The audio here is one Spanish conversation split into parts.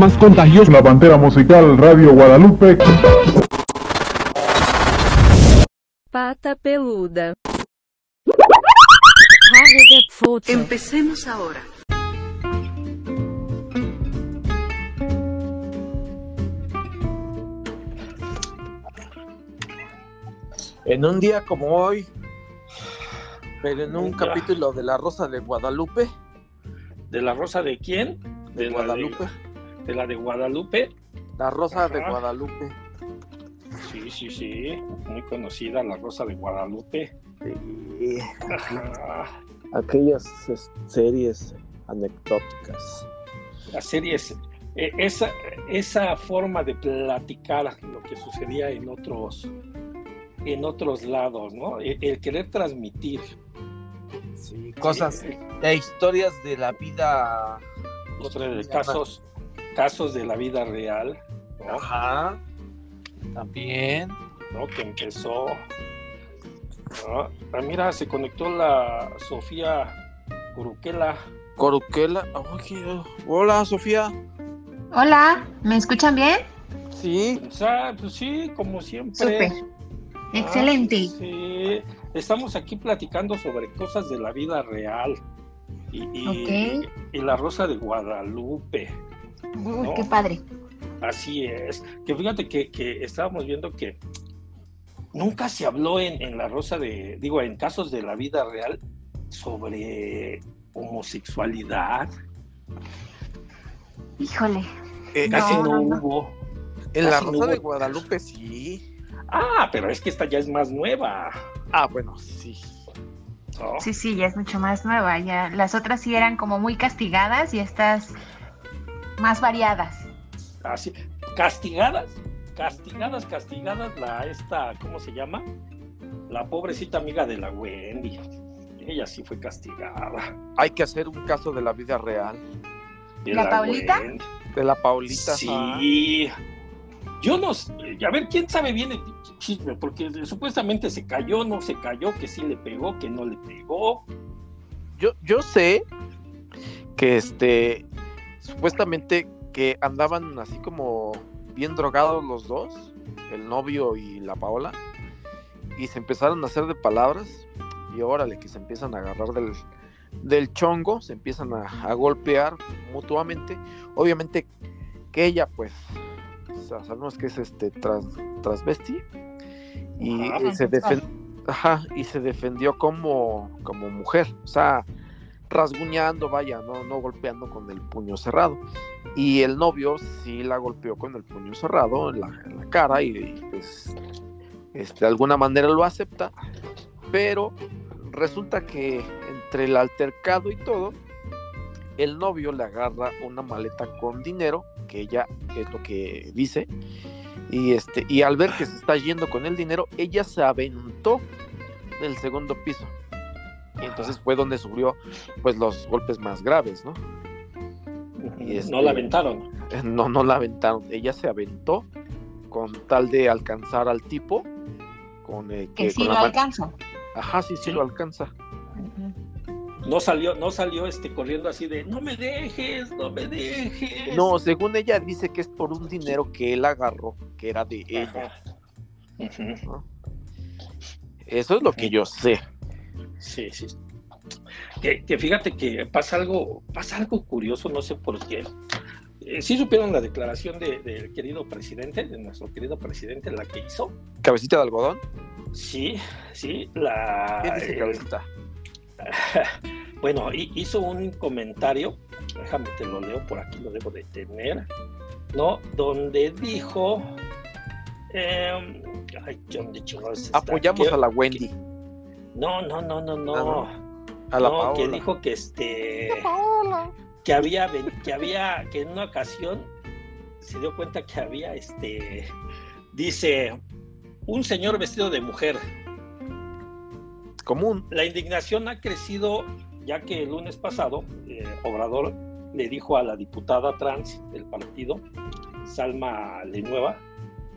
más contagioso. La Pantera Musical Radio Guadalupe. Pata peluda. Empecemos ahora. En un día como hoy, pero en un capítulo de La Rosa de Guadalupe, ¿De la rosa de quién? de Guadalupe, De, de la de Guadalupe. La Rosa de. Guadalupe. Sí, sí, sí. Muy conocida, la rosa de Guadalupe. Sí, aquellas es- series anecdóticas. Las series, eh, esa, esa forma de platicar lo que sucedía en otros, en otros lados, ¿no? El, el querer transmitir. Sí, cosas Sí, e historias de la vida cotidiana. casos, casos de la vida real, ¿no? Ajá. También. ¿no? Que empezó. ¿no? Ah, mira, se conectó la Sofía Curuquela. Coruquela. Oye, hola, Sofía. Hola, ¿me escuchan bien? Sí. O sea, pues sí, como siempre. Súper. Ah, Excelente. sí, estamos aquí platicando sobre cosas de la vida real. Y, y la Rosa de Guadalupe. Uy, no. qué padre. Así es. Que fíjate que, que estábamos viendo que nunca se habló en, en la Rosa de, digo, en casos de la vida real sobre homosexualidad. Híjole. Eh, Casi No, no, no, no. hubo. en la no Rosa de. Guadalupe, sí. Ah, pero es que esta ya es más nueva. Ah, bueno, sí. ¿no? Sí, sí, ya es mucho más nueva. Ya las otras sí eran como muy castigadas y estas más variadas. Así, castigadas, castigadas, castigadas, la esta, ¿cómo se llama? La pobrecita amiga de la Wendy. Ella sí fue castigada. Hay que hacer un caso de la vida real. De ¿La Paulita? Wendy. De la Paulita. Sí. Yo no sé, a ver, ¿quién sabe bien el chisme? Porque supuestamente se cayó, no se cayó, que sí le pegó, que no le pegó. Yo, yo sé que este supuestamente que andaban así como bien drogados los dos, el novio y la Paola, y se empezaron a hacer de palabras, y órale, que se empiezan a agarrar del, del chongo, se empiezan a, a golpear mutuamente. Obviamente que ella, pues, sabemos que es este trans, transvesti, y se defen- Ajá, y se defendió como, como mujer, o sea, rasguñando, vaya, no, no golpeando con el puño cerrado. Y el novio sí la golpeó con el puño cerrado en la, cara y, y, pues este, de alguna manera lo acepta, pero resulta que entre el altercado y todo, el novio le agarra una maleta con dinero, que ella es lo que dice, y este, y al ver que se está yendo con el dinero, ella se aventó del segundo piso. Y entonces fue donde sufrió pues los golpes más graves, ¿no? Y este- No la aventaron. No, no la aventaron, ella se aventó con tal de alcanzar al tipo con eh, Que sí con lo la alcanzo. Ajá, sí, sí lo alcanza. No salió, no salió este corriendo así de no me dejes, no me dejes. No, según ella dice que es por un dinero que él agarró, que era de ella. Eso es lo que yo sé. Sí, sí. Que, que fíjate que pasa algo, pasa algo curioso, no sé por qué. Eh, sí supieron la declaración de- del querido presidente, de nuestro querido presidente, la que hizo. Cabecita de algodón. Sí, sí, la. ¿Qué dice eh, cabecita? bueno, hi- hizo un comentario, déjame te lo leo por aquí, lo debo de tener, ¿no? Donde dijo. em, ay, ¿dónde? Apoyamos a la Wendy. No, no, no, no, no. Ah, A la no, Paola. que dijo que este que había que había que en una ocasión se dio cuenta que había este dice un señor vestido de mujer. Común. La indignación ha crecido ya que el lunes pasado eh, Obrador le dijo a la diputada trans del partido Salma Lenueva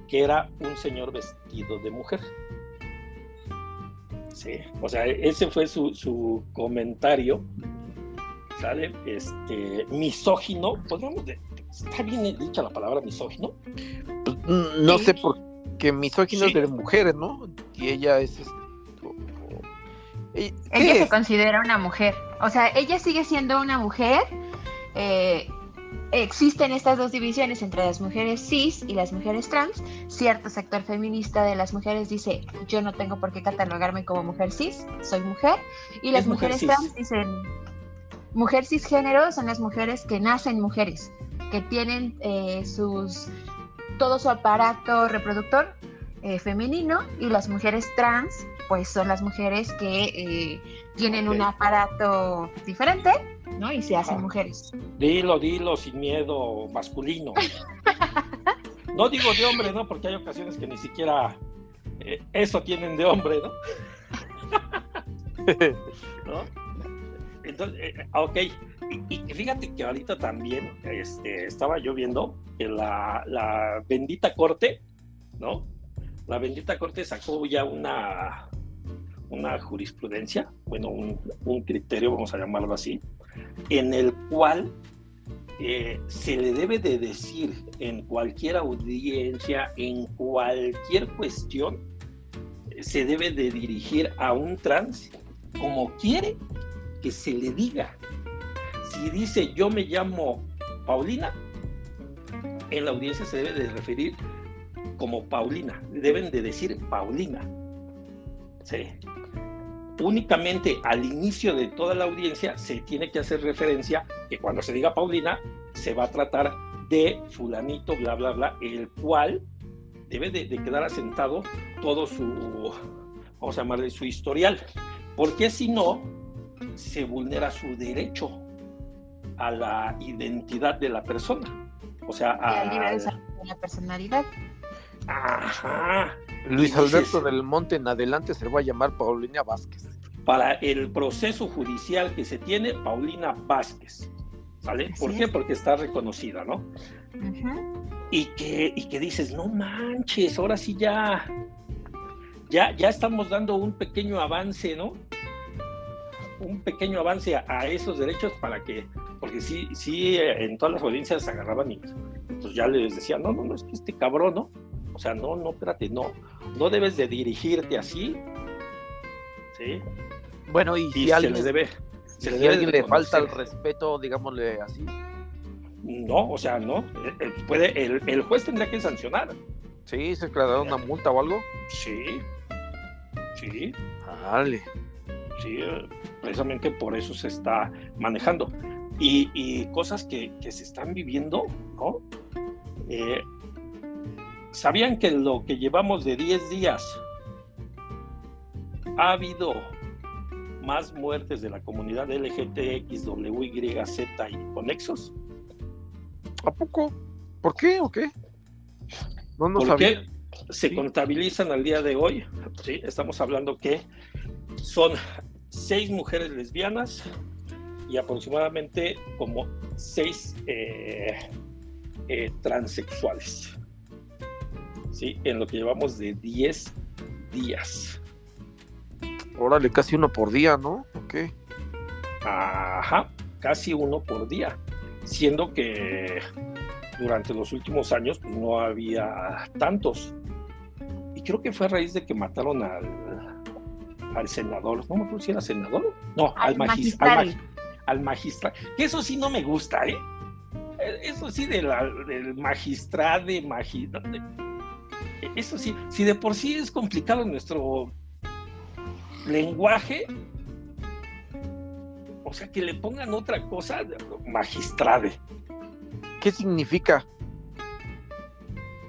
que era un señor vestido de mujer. Sí, o sea, ese fue su, su comentario, ¿sale? Este, misógino, podríamos está bien dicha la palabra misógino. Pues, no sé por qué misógino es de mujeres, ¿no? Y ella es ella se considera una mujer. O sea, ella sigue siendo una mujer. Eh, existen estas dos divisiones entre las mujeres cis y las mujeres trans. Cierto sector feminista de las mujeres dice, yo no tengo por qué catalogarme como mujer cis, soy mujer. Y las mujeres trans dicen, mujer cisgénero son las mujeres que nacen mujeres, que tienen eh, sus todo su aparato reproductor eh, femenino y las mujeres trans pues son las mujeres que eh, tienen un aparato diferente, ¿no? Y se hacen mujeres. Dilo, dilo, sin miedo, masculino. no digo de hombre, ¿no? Porque hay ocasiones que ni siquiera eh, eso tienen de hombre, ¿no? ¿No? Entonces, eh, ok. Y, fíjate que ahorita también este, estaba yo viendo que la, la bendita corte, ¿no? La bendita corte sacó ya una, una jurisprudencia, bueno, un, criterio, vamos a llamarlo así, en el cual eh, se le debe de decir en cualquier audiencia, en cualquier cuestión, se debe de dirigir a un trans como quiere que se le diga. Si dice yo me llamo Paulina, en la audiencia se debe de referir como Paulina, deben de decir Paulina. Sí únicamente al inicio de toda la audiencia se tiene que hacer referencia que cuando se diga Paulina se va a tratar de fulanito, bla, bla, bla, el cual debe de, quedar asentado todo su, vamos a llamarle su historial, porque si no, se vulnera su derecho a la identidad de la persona. O sea, a, la personalidad. Ajá. Luis Alberto del Monte en adelante se va a llamar Paulina Vázquez. Para el proceso judicial que se tiene, Paulina Vázquez. ¿Sale? ¿Por qué? Porque está reconocida, ¿no? y, que, y que dices, no manches, ahora sí ya, ya, ya estamos dando un pequeño avance, ¿no? Un pequeño avance a, esos derechos para que, porque sí, sí, en todas las audiencias se agarraban y pues ya les decían, no, no, no, es que este cabrón, ¿no? O sea, no, no, espérate, no, no debes de dirigirte así. ¿Sí? Bueno, y, si, alguien, le debe, si le, alguien le falta el respeto, digámosle así. No, o sea, no. Eh, eh, puede, el, juez tendría que sancionar. Sí, se creará una multa o algo. Sí. Sí. Dale. Sí, eh, precisamente por eso se está manejando. Y, cosas que, que, se están viviendo, ¿no? Eh, ¿Sabían que lo que llevamos de 10 días ha habido más muertes de la comunidad LGTXWYZ y conexos? ¿A poco? ¿Por qué o qué? No nos Porque se contabilizan al día de hoy, ¿sí? estamos hablando que son seis mujeres lesbianas y aproximadamente como seis eh, eh, transexuales. ¿Sí? En lo que llevamos de 10 días. Órale, casi uno por día, ¿no? Ok. Ajá, casi uno por día. Siendo que durante los últimos años pues, no había tantos. Y creo que fue a raíz de que mataron al, al senador. No me acuerdo si era senador. No, al, magistral. Al, magistral. Que eso sí no me gusta, ¿eh? Eso sí del magistrado de, de eso sí, si de por sí es complicado nuestro lenguaje, o sea, que le pongan otra cosa, magistrade. ¿Qué significa?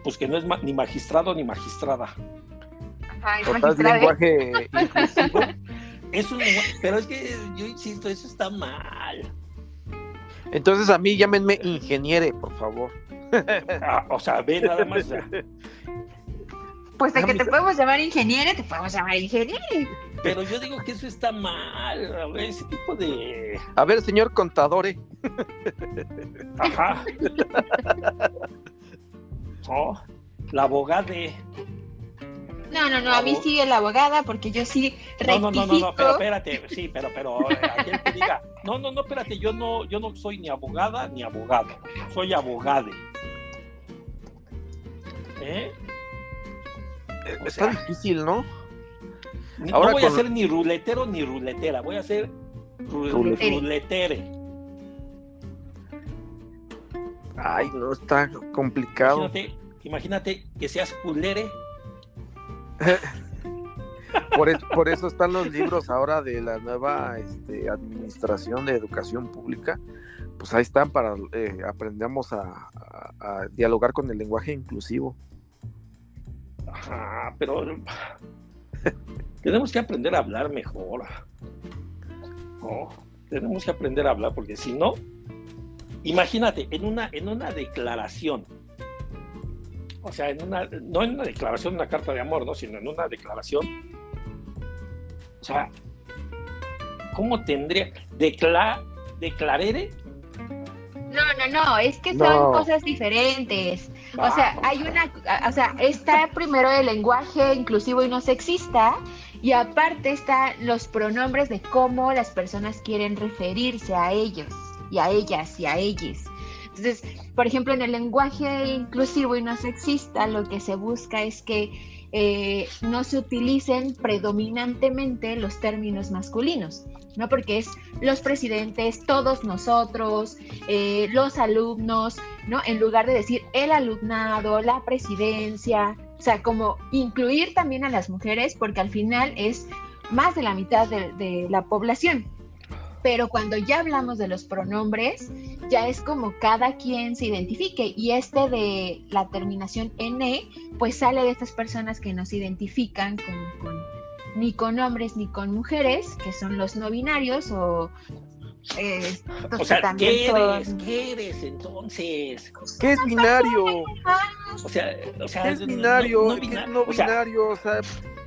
Pues que no es ni magistrado ni magistrada. es lenguaje inclusivo. Es un lenguaje, pero es que yo insisto, eso está mal. Entonces a mí llámenme ingeniere, por favor. Ah, o sea, ve nada más. Pues de que te podemos llamar ingeniero, te podemos llamar ingeniero. Pero yo digo que eso está mal, a ver, ese tipo de... A ver, señor contadore. Ajá. la abogada. No, no, no, a mí sí la abogada, porque yo sí rectifico. No, no, no, no, pero espérate, sí, pero, pero, eh, aquel que diga, no, no, no, espérate, yo no, yo no soy ni abogada ni abogado, soy abogade. ¿Eh? Está difícil, ¿no? no voy a ser ni ruletero ni ruletera, voy a ser ruletere. Ay, no, está complicado. Imagínate, imagínate que seas culere por, eso están los libros ahora de la nueva este, administración de educación pública. Pues ahí están para eh, aprendamos a, dialogar con el lenguaje inclusivo. Ajá, pero tenemos que aprender a hablar mejor. tenemos que aprender a hablar porque si no, imagínate, en una, en una declaración o sea, en una, no en una declaración, una carta de amor, ¿no? Sino en una declaración. O sea, ¿cómo tendría? Decla, ¿Declarere? No, no, no, es que son cosas diferentes. O sea, hay una, o sea, está primero el lenguaje inclusivo y no sexista, y aparte están los pronombres de cómo las personas quieren referirse a ellos, y a ellas, y a ellos. Entonces, por ejemplo, en el lenguaje inclusivo y no sexista, lo que se busca es que eh, no se utilicen predominantemente los términos masculinos, ¿no? Porque es los presidentes, todos nosotros, eh, los alumnos, ¿no? En lugar de decir el alumnado, la presidencia, o sea, como incluir también a las mujeres, porque al final es más de la mitad de la población pero cuando ya hablamos de los pronombres, ya es como cada quien se identifique y este de la terminación N, pues sale de estas personas que nos identifican con, ni con hombres ni con mujeres, que son los no binarios o... Eh, o sea, ¿qué eres? ¿Qué eres entonces? ¿Qué es binario? O sea, o sea ¿qué es binario? No, ¿Qué es no binario? O sea,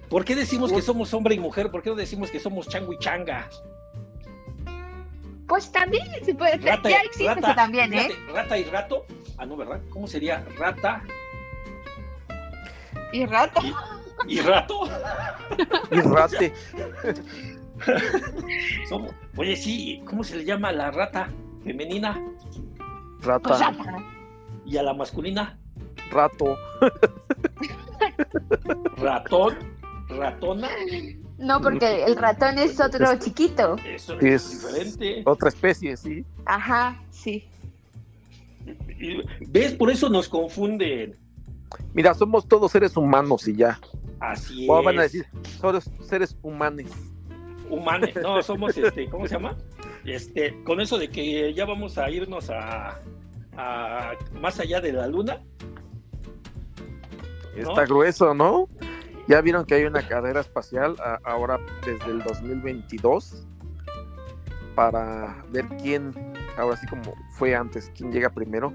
¿Por qué decimos que somos hombre y mujer? ¿Por qué no decimos que somos chango y changa? Pues también se puede. Rata, ya existe eso también, ¿eh? Rata y rato. Ah, no, ¿verdad? ¿Cómo sería? Rata. Y rato. Y, rato. y rate. oye, sí, ¿cómo se le llama a la rata femenina? Rata. Pues ¿Y a la masculina? Rato. Ratón. Ratona. No, porque el ratón es otro chiquito. Eso es, diferente. Otra especie, sí. Ajá, sí. ¿Ves? Por eso nos confunden. Mira, somos todos seres humanos y ya. Así o van a decir, somos seres humanos. Humanes, no, somos este, ¿cómo se llama? Este, con eso de que ya vamos a irnos a, a más allá de la luna. Está grueso, ¿no? Ya vieron que hay una carrera espacial ahora desde el 2022 para ver quién, ahora sí como fue antes, quién llega primero,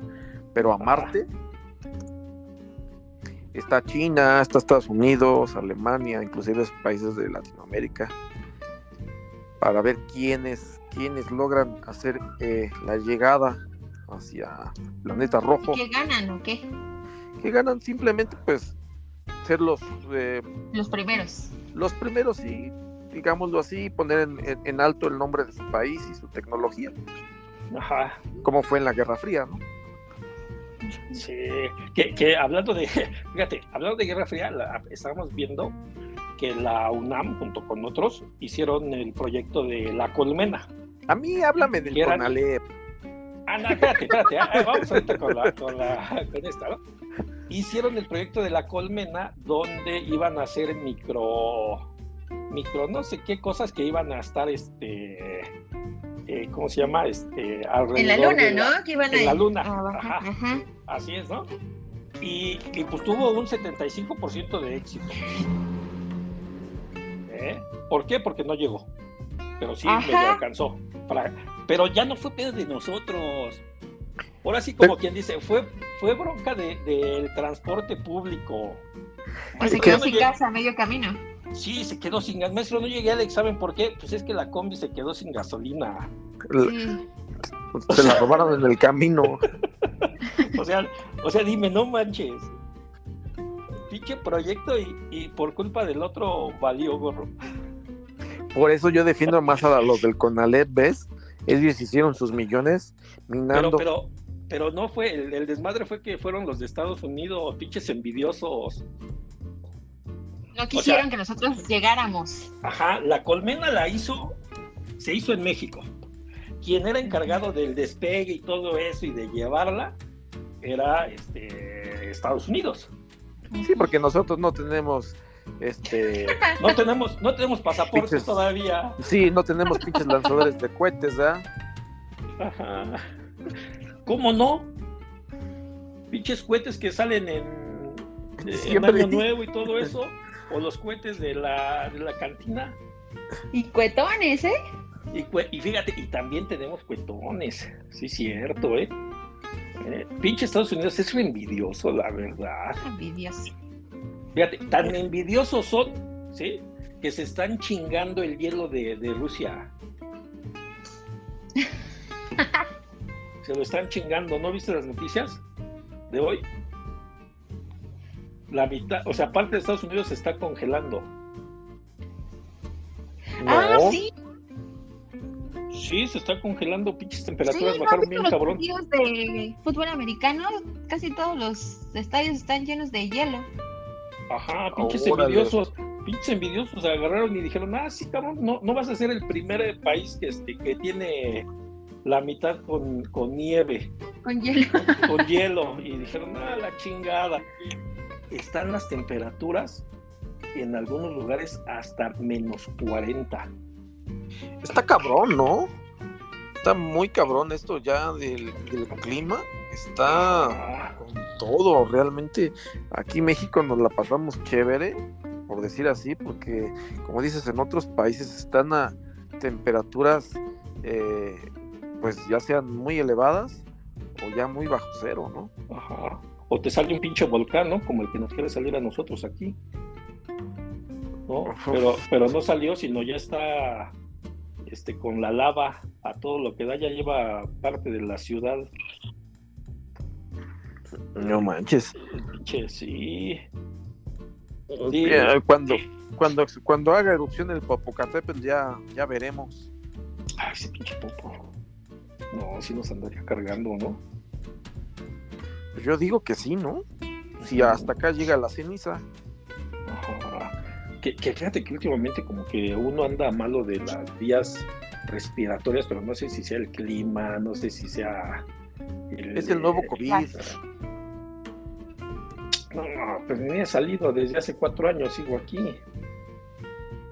pero a Marte. Está China, está Estados Unidos, Alemania, inclusive países de Latinoamérica, para ver quiénes, quiénes logran hacer eh, la llegada hacia planeta rojo. ¿Qué ganan o qué? Que ganan simplemente pues ser los... Eh, los primeros. Los primeros y, digámoslo así, poner en, alto el nombre de su país y su tecnología. Ajá. Como fue en la Guerra Fría, ¿no? Sí, que, hablando de, fíjate, hablando de Guerra Fría, estábamos viendo que la UNAM, junto con otros, hicieron el proyecto de La Colmena. A mí háblame del Conalep. Ah, no, espérate, espérate, ah, vamos ahorita con, la, con, la, con esta, ¿no? Hicieron el proyecto de la colmena donde iban a hacer micro, micro, no sé qué cosas que iban a estar, este, eh, ¿cómo se llama? Este, alrededor en la luna, ¿no? Que iban en la luna, ajá, así es, ¿no? Y, pues tuvo un 75% de éxito. ¿Eh? ¿Por qué? Porque no llegó. Pero sí me alcanzó. pero ya no fue pedo de nosotros. Ahora sí, como quien dice, fue, fue bronca del de, transporte público. Pues se quedó sin casa a medio camino. Sí, se quedó sin gas. Maestro, no llegué al examen. ¿Por qué? Pues es que la combi se quedó sin gasolina. Se la robaron en el camino. o sea, o sea, dime, no manches. pinche proyecto y, y por culpa del otro valió gorro. Por eso yo defiendo más a los del Conalep, ¿ves? Ellos hicieron sus millones minando. pero, pero no fue, el, el desmadre fue que fueron los de Estados Unidos, pinches envidiosos. No quisieron que nosotros llegáramos. Ajá, la colmena la hizo, se hizo en México. Quien era encargado del despegue y todo eso y de llevarla era este, Estados Unidos. Sí, porque nosotros no tenemos, este, No tenemos, no tenemos pasaportes Pinches- todavía. sí, no tenemos pinches lanzadores de cohetes, ¿verdad? Ajá. ¿Cómo no? Pinches cohetes que salen en, en Siempre. Año Nuevo y todo eso. O los cohetes de la, de la cantina. Y cuetones, ¿eh? Y, fíjate, y también tenemos cuetones. Sí, cierto, ¿eh? Eh, Pinche Estados Unidos es envidioso, la verdad. Envidioso. Fíjate, tan envidiosos son, ¿sí? Que se están chingando el hielo de, de Rusia. Se lo están chingando, ¿no viste las noticias de hoy? La mitad, o sea, parte de Estados Unidos se está congelando. Ah, sí. Sí, se está congelando, pinches Sí, temperaturas ¿no has bajaron bien los cabrón. partidos de fútbol americano? Casi todos los estadios están llenos de hielo. Ajá, pinches Órale. envidiosos, pinches envidiosos se agarraron y dijeron, ah, sí, cabrón, no, no vas a ser el primer país que, este, que tiene la mitad con, con nieve, Con hielo. con hielo. Y dijeron, ah, la chingada. Están las temperaturas en algunos lugares hasta menos 40. Está cabrón, ¿no? Está muy cabrón esto ya del, del clima. Está Ah, con todo, realmente. Aquí en México nos la pasamos chévere, por decir así, porque como dices, en otros países están a temperaturas, eh, pues ya sean muy elevadas o ya muy bajo cero, ¿no? ajá. O te sale un pinche volcán, ¿no? Como el que nos quiere salir a nosotros aquí. ¿No? Pero, pero no salió, sino ya está este, con la lava a todo lo que da, ya lleva parte de la ciudad. No manches. Pinche, sí. Sí. Eh, Cuando, cuando, cuando haga erupción el Popocatépetl ya, ya veremos. Ay, ese pinche popo. No, sí nos andaría cargando, ¿no? Pues yo digo que sí, ¿no? Si hasta acá llega la ceniza. Que, que fíjate que últimamente como que uno anda malo de las vías respiratorias, pero no sé si sea el clima, no sé si sea... Es el nuevo COVID. No, pues ni he salido desde hace cuatro años, sigo aquí.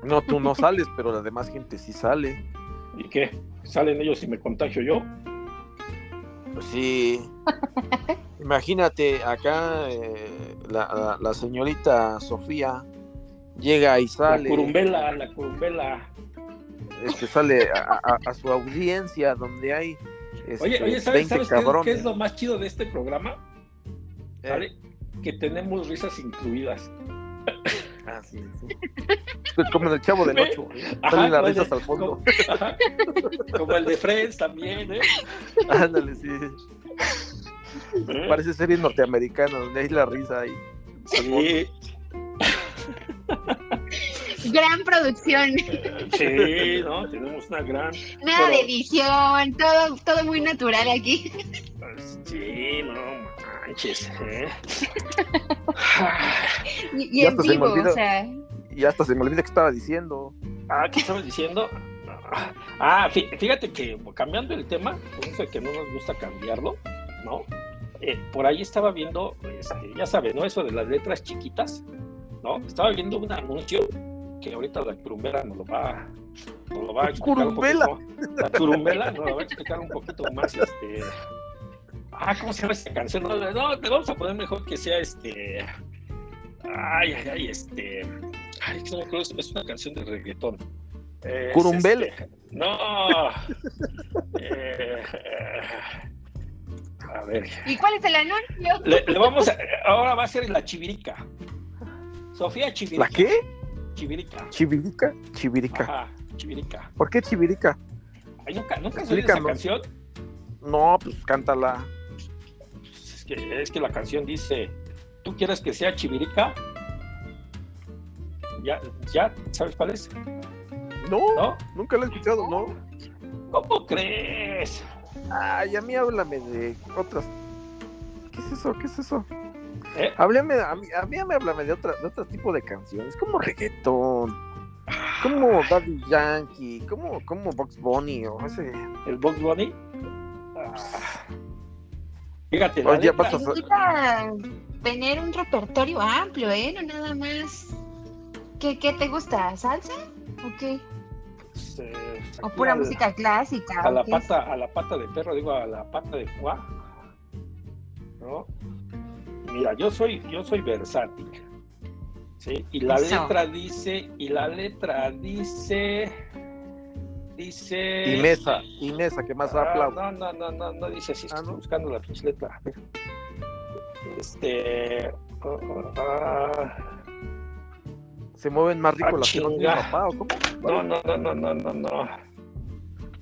No, tú no sales, pero la demás gente sí sale. ¿Y qué? ¿Salen ellos y me contagio yo? Pues sí. Imagínate, acá eh, la, la- la señorita Sofía llega y La sale. curumbela, la curumbela. Este, sale a, a- a su audiencia donde hay este, Oye, oye, ¿sabes, 20 ¿sabes qué, es- cabrones. qué es lo más chido de este programa? Eh, ¿Sale? Que tenemos risas incluidas. Ah, sí, sí. Como el chavo del 8. Ajá, Salen las risas de- al fondo. Como, el de Friends también, ¿eh? Ándale, sí. Parece serie norteamericana donde hay la risa ahí. Sí, Gran producción. sí, ¿no? Tenemos una gran... Nada de Pero- edición. Todo, todo muy natural aquí. Sí, no manches, ¿eh? Y, y Ya en hasta se me vivo, olvidó. o sea. Y hasta se me olvida que estaba diciendo. Ah, ¿qué estabas diciendo? Ah, fí- fíjate que cambiando el tema, por eso que no nos gusta cambiarlo, ¿no? Eh, por ahí estaba viendo, este, ya sabes, ¿no? Eso de las letras chiquitas, ¿no? Estaba viendo un anuncio que ahorita la curumbela nos lo va, nos lo va a explicar un Curumbela. poquito. La curumbela nos lo va a explicar un poquito más, este... Ah, ¿cómo se llama esta canción? No, no, le vamos a poner mejor que sea este... Ay, ay, ay, este... Ay, no me acuerdo, es- una canción de reggaetón. Es, Curumbela. este, no. Eh, a ver. ¿Y cuál es el anuncio? Le, le vamos a, ahora va a ser la chivirica. Sofía Chivirica. ¿La qué? Chivirica. ¿Chivirica? Chivirica. Ajá, Chivirica. ¿Por qué Chivirica? Ay, ¿Nunca, nunca has oído esa canción? No, pues cántala. Es que, es que la canción dice, ¿tú quieres que sea chivirica? ¿Ya, ¿Ya sabes cuál es? No, ¿No? nunca lo he escuchado, ¿no? ¿Cómo crees? Ay, a mí háblame de otras. ¿Qué es eso? ¿Qué es eso? ¿Eh? Háblame, a mí, a mí me háblame de, otra, de otro tipo de canciones, como reggaetón, como Daddy Yankee, como, como Box Bunny o ese. ¿El Box Bunny? Ah. Fíjate, la Oye, letra- vas a- Necesita tener un repertorio amplio, ¿eh? No nada más. ¿Qué, qué te gusta? ¿Salsa? ¿O qué? ¿O pura al- música clásica? a ¿o la pata, a la pata de perro, digo a la pata de Juan. ¿No? Mira, yo soy, yo soy versátil. ¿sí? Y la Eso. letra dice, y la letra dice, dice. Y Mesa, y Mesa, que más Ah, aplaudo. no, no, no, no, no dice así, Ah, estoy ¿no? buscando la pinche letra. Este. ah, Se mueven más rico Ah, las que no tienen papá, ¿o cómo? no, no, no, no, no, no, no.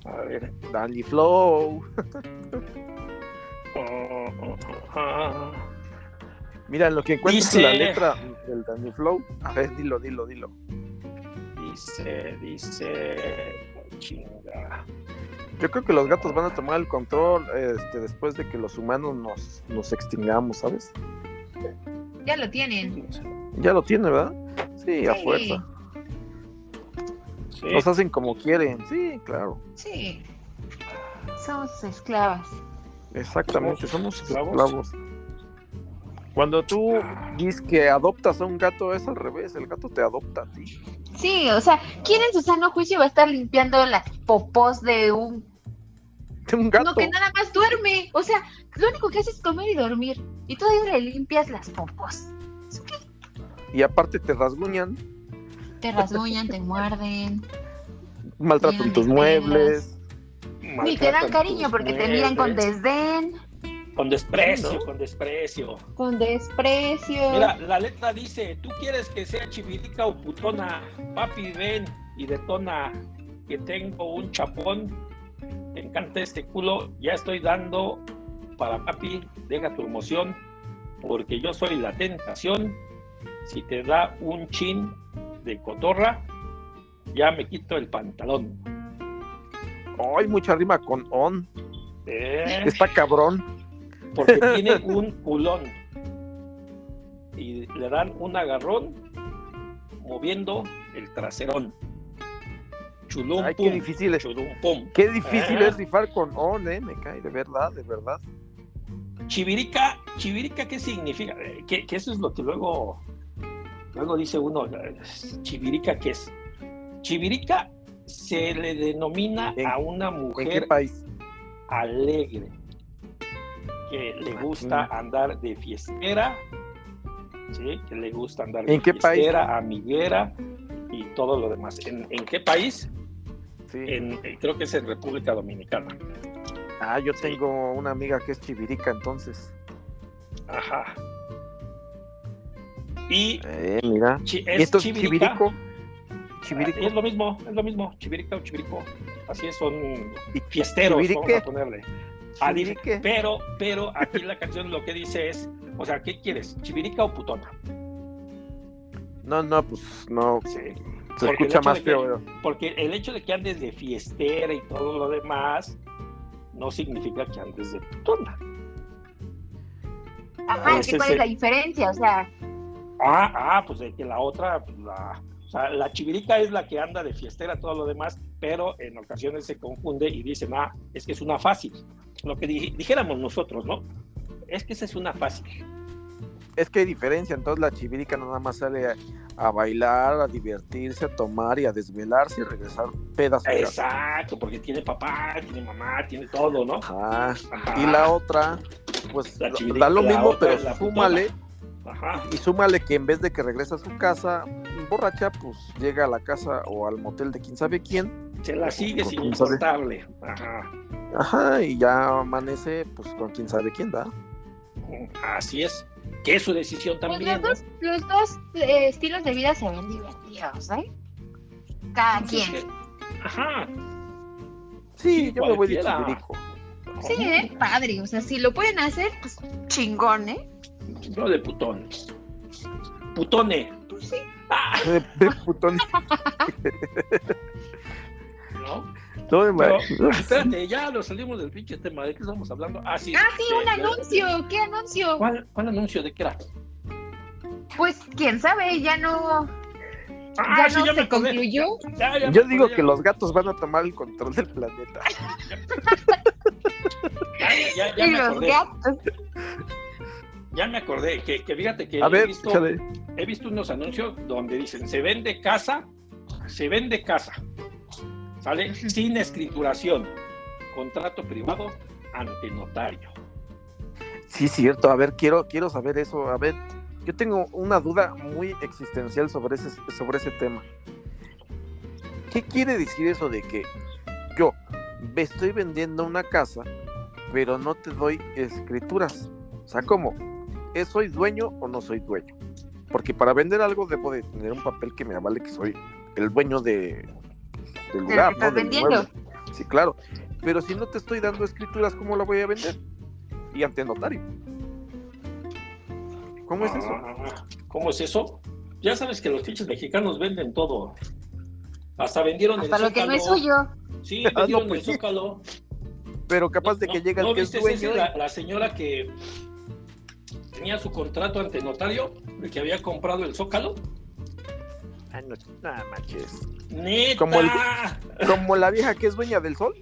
A ver. Danny Flow. ah. Mira, en lo que encuentras Dice- la letra del Danny Flow. A ver, dilo, dilo, dilo. Dice, dice. Chinga. Yo creo que los gatos van a tomar el control este, después de que los humanos nos, nos extingamos, ¿sabes? Ya lo tienen. Ya lo tiene, ¿verdad? Sí, a fuerza. Sí. Nos hacen como quieren, sí, claro. Sí. Somos esclavas. Exactamente, Somos somos esclavos. Cuando tú dices que adoptas a un gato, es al revés, el gato te adopta a ti. Sí, o sea, ¿quién en su sano juicio va a estar limpiando las popós de un Un gato. No, que nada más duerme. O sea, lo único que hace es comer y dormir. Y todavía le limpias las popos. ¿Eso qué? Y aparte te rasguñan, Te rasguñan, te muerden. maltratan tus muebles. Ni te dan cariño porque te miran con desdén, Con desprecio, ¿no? con desprecio. con desprecio. Mira, la letra dice, tú quieres que sea chivirica o putona, papi ven y detona, que tengo un chapón, te encanta este culo, ya estoy dando para papi, deja tu emoción, porque yo soy la tentación, si te da un chin de cotorra, ya me quito el pantalón. Ay, mucha rima con on. Eh, Está cabrón. Porque tiene un culón y le dan un agarrón moviendo el traserón. Chulum Ay, qué difícil es. chulum pum. Qué difícil Ah. es rifar con on, eh. Me cae, de verdad, de verdad. Chivirica, chivirica, ¿qué significa? Eh, Que, que eso es lo que luego, luego dice uno, eh, chivirica, ¿qué es? Chivirica se le denomina ¿En- a una ¿En qué mujer país? alegre, que le gusta andar de fiestera, ¿sí? que le gusta andar de ¿En qué país? fiestera, amiguera y todo lo demás. ¿En, en qué país? Sí. En, eh, creo que es en República Dominicana. Ah, yo Sí. tengo una amiga que es chivirica, entonces. Ajá. Y Eh, mira. chi- ¿Y es esto es chivirica. chivirico? Ah, Chivirico. Es lo mismo, es lo mismo, chivirica o chivirico. Así es, son ¿Y fiesteros, vamos a ponerle. Pero, pero aquí la canción lo que dice es, o sea, ¿qué quieres? ¿Chivirica o putona? No, no, pues no. Sí. Se Porque escucha más que- feo. Porque el hecho de que andes de fiestera y todo lo demás no significa que andes de putona. Ajá, ese ¿qué ¿cuál es la diferencia? O sea, Ah, ah, pues de que la otra, pues, la, sea, la chivirica es la que anda de fiestera, todo lo demás, pero en ocasiones se confunde y dicen, ah, es que es una fácil. Lo que dij- dijéramos nosotros, ¿no? Es que esa es una fácil. Es que hay diferencia. Entonces la chivirica nada más sale a, a bailar, a divertirse, a tomar y a desvelarse y regresar pedas. Exacto, porque tiene papá, tiene mamá, tiene todo, ¿no? Ajá. Ajá. Y la otra, pues La da- lo mismo, pero súmale. Ajá. Y súmale que en vez de que regresa a su casa borracha, pues llega a la casa o al motel de quién sabe quién. Se la sigue sin importarle. Ajá. Ajá, y ya amanece pues con quién sabe quién da. Así es. Que es su decisión pues también. los ¿no? dos, los dos eh, estilos de vida se ven divertidos, ¿eh? Cada Pues es quien. que- Ajá. Sí, Sí, yo me voy de chivirico. Sí, ¿eh? Padre. O sea, si lo pueden hacer, pues chingón, ¿eh? Yo de putón. Putone. Pues sí. De, de putón. ¿No? No, de Pero, ma- espérate, ya nos salimos del pinche tema. ¿De qué estamos hablando? Ah, sí. Ah, sí, un de- anuncio. ¿Qué anuncio? ¿Cuál, ¿Cuál anuncio? ¿De qué era? Pues quién sabe, ya no, Ah, ya sí, no ya me se concluyó. Ya, ya me Yo digo que los gatos van a tomar el control del planeta. Ya, ya, ya Y me los acordé. gatos. Ya me acordé. Que, que fíjate que A he, ver, visto, échale. he visto unos anuncios donde dicen: se vende casa, se vende casa. ¿Sale? Sin escrituración. Contrato privado ante notario. Sí, cierto. A ver, quiero, quiero saber eso. A ver, yo tengo una duda muy existencial sobre ese, sobre ese tema. ¿Qué quiere decir eso de que yo me estoy vendiendo una casa, pero no te doy escrituras? O sea, ¿cómo? ¿Es soy dueño o no soy dueño? Porque para vender algo debo de tener un papel que me avale que soy el dueño de, del lugar, estás ¿no? Del vendiendo. Sí, claro. Pero si no te estoy dando escrituras, ¿cómo la voy a vender? Y ante notario. ¿Cómo es eso? Ah, ¿Cómo es eso? Ya sabes que los pinches mexicanos venden todo. Hasta vendieron Hasta el lo que no es suyo. Sí, Ah, no, vendieron pues el sí. Zócalo. Pero capaz de que ¿No- llega el ¿no que es dueño. y- la, la señora que tenía su contrato ante notario de que había comprado el Zócalo? Ah, no, no manches. ¡Neta! Como el- Como la vieja que es dueña del sol.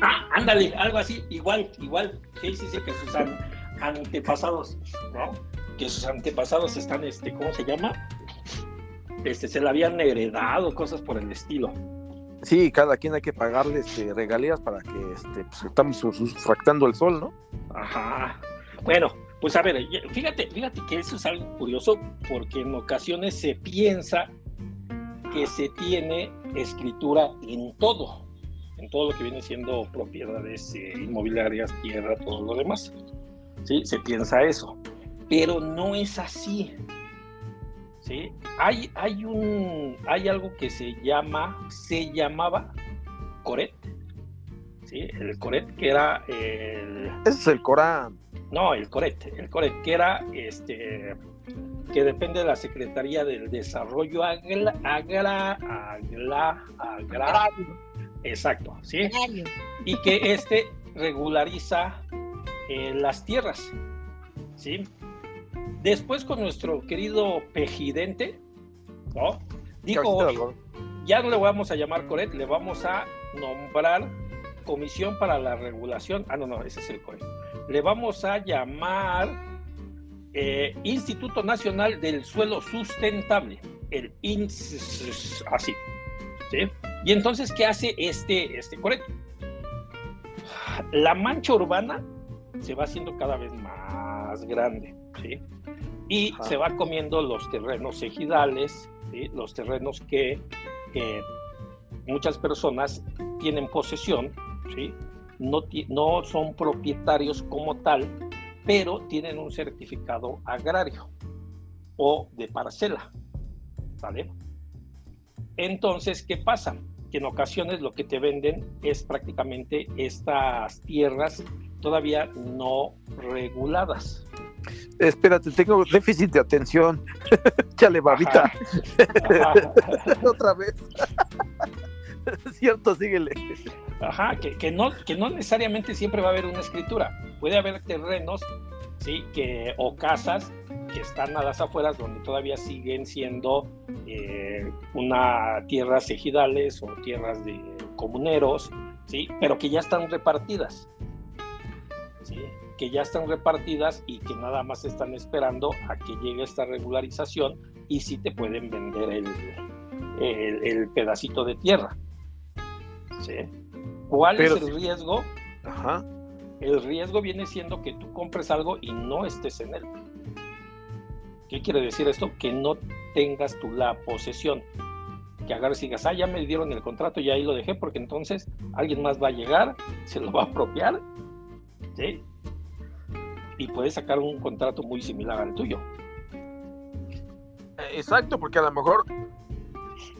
Ah, ándale, algo así, igual, igual. Sí, sí, sí, que sus an- antepasados, ¿no? Que sus antepasados están, este, ¿cómo se llama? Este, se la habían heredado, cosas por el estilo. Sí, cada quien hay que pagarle este, regalías para que este, pues, estamos sus- usufructando el sol, ¿no? Ajá. Bueno, pues a ver, fíjate, fíjate que eso es algo curioso porque en ocasiones se piensa que se tiene escritura en todo, en todo lo que viene siendo propiedades eh, inmobiliarias, tierra, todo lo demás. Sí, se piensa eso, pero no es así. ¿Sí? Hay, hay un, hay algo que se llama, se llamaba Coret. ¿Sí? El Coret que era el, Ese es el Corán. No, el Coret, el Coret, que era este que depende de la Secretaría del Desarrollo Agra, agra, agla- agra- exacto, ¿sí? Y que este regulariza eh, las tierras, ¿sí? Después con nuestro querido Pejidente, ¿no? Dijo, ya no le vamos a llamar Coret, le vamos a nombrar Comisión para la Regulación. Ah, no, no, ese es el Coret. Le vamos a llamar eh, Instituto Nacional del Suelo Sustentable, el INSS, así. ¿sí? Y entonces, ¿qué hace este, este Coret? La mancha urbana se va haciendo cada vez más grande, ¿sí? Y Ajá. se va comiendo los terrenos ejidales, ¿sí? los terrenos que eh, muchas personas tienen posesión, ¿sí? No, no son propietarios como tal, pero tienen un certificado agrario o de parcela. ¿Vale? Entonces, ¿qué pasa? Que en ocasiones lo que te venden es prácticamente estas tierras todavía no reguladas. Espérate, tengo déficit de atención. Chale, babita. Otra vez. Cierto, síguele. Ajá, que, que no, que no necesariamente siempre va a haber una escritura. Puede haber terrenos, sí, que, o casas que están a las afueras donde todavía siguen siendo eh, una tierras ejidales o tierras de comuneros, sí, pero que ya están repartidas. ¿sí? que ya están repartidas y que nada más están esperando a que llegue esta regularización y sí te pueden vender el, el, el pedacito de tierra. ¿Sí? ¿Cuál Pero es el riesgo? Ajá. El riesgo viene siendo que tú compres algo y no estés en él. ¿Qué quiere decir esto? Que no tengas tú la posesión. Que agarres y digas, ah, ya me dieron el contrato y ahí lo dejé, porque entonces alguien más va a llegar, se lo va a apropiar, ¿sí? Y puedes sacar un contrato muy similar al tuyo. Exacto, porque a lo mejor,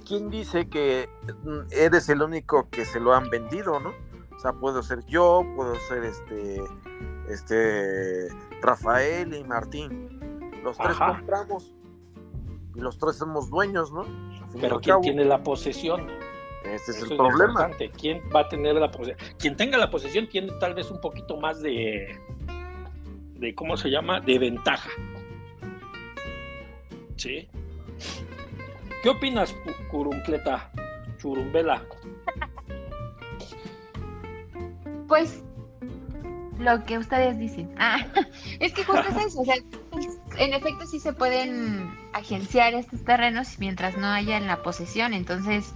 ¿quién dice que mm, eres el único que se lo han vendido, no? O sea, puedo ser yo, puedo ser este, este, Rafael y Martín. Los tres Ajá. compramos. y los tres somos dueños, ¿no? Pero ¿quién tiene la posesión? Ese es el problema. ¿Quién va a tener la posesión? Quien tenga la posesión tiene tal vez un poquito más de, de ¿cómo se llama? De ventaja. ¿Sí? ¿Qué opinas, Curumpleta? Churumbela. Pues lo que ustedes dicen. Ah, es que justo es eso. O sea, en efecto sí se pueden agenciar estos terrenos mientras no haya en la posesión. Entonces,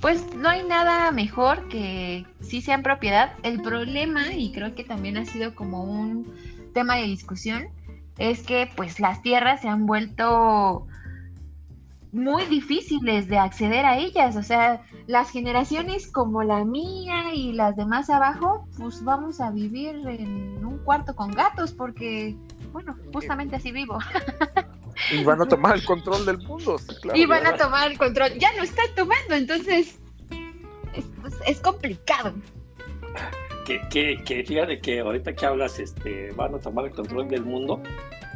pues no hay nada mejor que si sean propiedad. El problema, y creo que también ha sido como un tema de discusión, es que pues las tierras se han vuelto muy difíciles de acceder a ellas. O sea, las generaciones como la mía y las demás abajo, pues vamos a vivir en un cuarto con gatos porque, bueno, justamente así vivo. Y van a tomar el control del mundo. y van a tomar el control. Ya lo están tomando, entonces es, complicado. Que, que, que, fíjate que ahorita que hablas, este, van a tomar el control del mundo.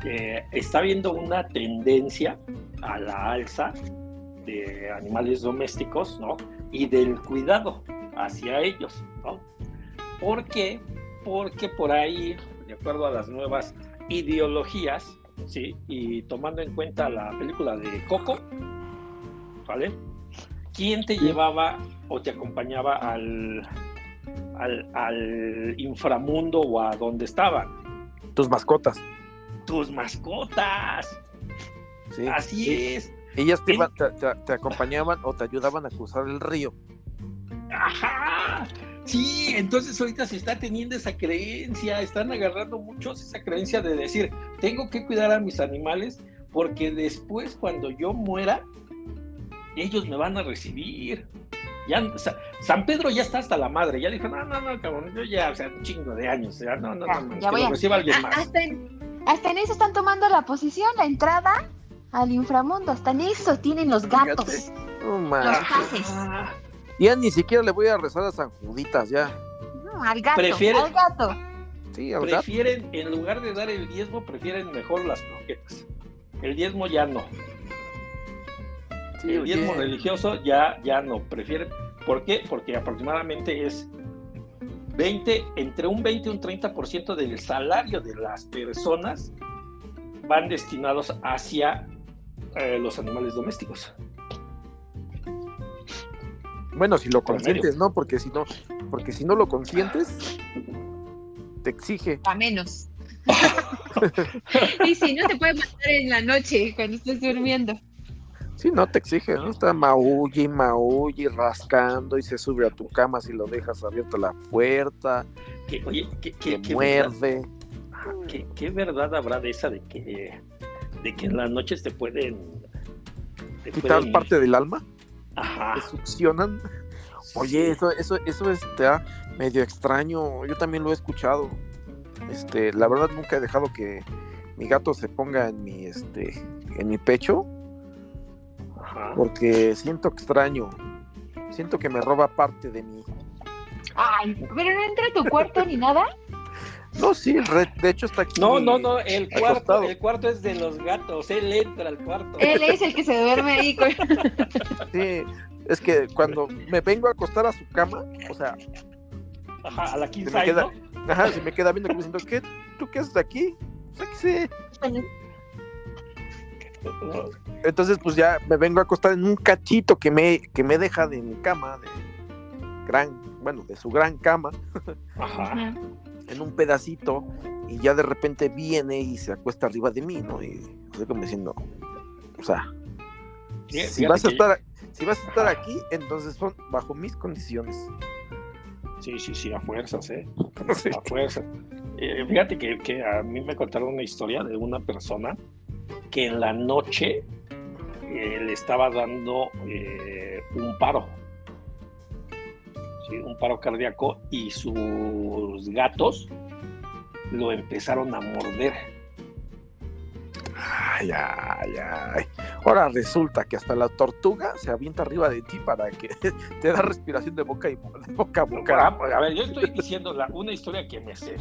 Eh, está habiendo una tendencia a la alza de animales domésticos, ¿no? Y del cuidado hacia ellos, ¿no? ¿Por qué? Porque por ahí, de acuerdo a las nuevas ideologías, ¿sí? Y tomando en cuenta la película de Coco, ¿vale? ¿Quién te llevaba o te acompañaba al, al, inframundo o a donde estaban? Tus mascotas. Tus mascotas. Sí, Así es. Ellas te, te, acompañaban o te ayudaban a cruzar el río. Ajá. Sí, entonces ahorita se está teniendo esa creencia, están agarrando muchos esa creencia de decir, tengo que cuidar a mis animales porque después cuando yo muera, ellos me van a recibir. Ya, San Pedro ya está hasta la madre, ya dijo, no, no, no, cabrón, yo ya, o sea, un chingo de años, o no, no, no, que lo reciba alguien más. Hasta en, hasta en eso están tomando la posición, la entrada al inframundo, hasta en eso tienen los gatos, los pases. Ya ni siquiera le voy a rezar a San Juditas, ya. No, al gato, al gato. Sí, al prefieren, en lugar de dar el diezmo, prefieren mejor las croquetas. El diezmo ya no. el diezmo religioso ya, ya no. Prefieren. ¿Por qué? Porque aproximadamente es 20, entre un 20 y un 30% del salario de las personas van destinados hacia eh, los animales domésticos. Bueno, si lo consientes, ¿no? Porque si no, porque si no lo consientes, te exige. A menos. y si no te puede matar en la noche cuando estés durmiendo. Sí, no te exige, ¿no? Está maulle, maulle, rascando y se sube a tu cama si lo dejas abierta la puerta. Que, oye, que, muerde. ¿Qué, verdad habrá de esa de que, de que en las noches te pueden. quitar parte del alma? Ajá. succionan. Oye, eso, eso, eso está medio extraño. Yo también lo he escuchado. Este, la verdad nunca he dejado que mi gato se ponga en mi, este, en mi pecho. Porque siento extraño. Siento que me roba parte de mí. Ay, pero no entra a tu cuarto ni nada. No, sí, de hecho está aquí. No, no, no, el cuarto, el cuarto es de los gatos, él entra al cuarto. Él es el que se duerme ahí. Sí, es que cuando me vengo a acostar a su cama, o sea... Ajá, a la 15 se me queda, Ajá, se me queda viendo como diciendo, ¿qué? ¿Tú qué haces aquí? Entonces, pues ya me vengo a acostar en un cachito que me, que me deja de mi cama, de gran, bueno, de su gran cama. Ajá en un pedacito y ya de repente viene y se acuesta arriba de mí, ¿no? Y estoy como diciendo, o sea, si vas a estar, si vas a estar aquí, entonces son bajo mis condiciones. Sí, sí, sí, a fuerzas, ¿eh? A fuerzas. Eh, fíjate que, a mí me contaron una historia de una persona que en la noche eh, le estaba dando eh, un paro un paro cardíaco y sus gatos lo empezaron a morder. Ay, ay, ay. Ahora resulta que hasta la tortuga se avienta arriba de ti para que te da respiración de boca y boca a boca. A ver, yo estoy diciendo una historia que me sé.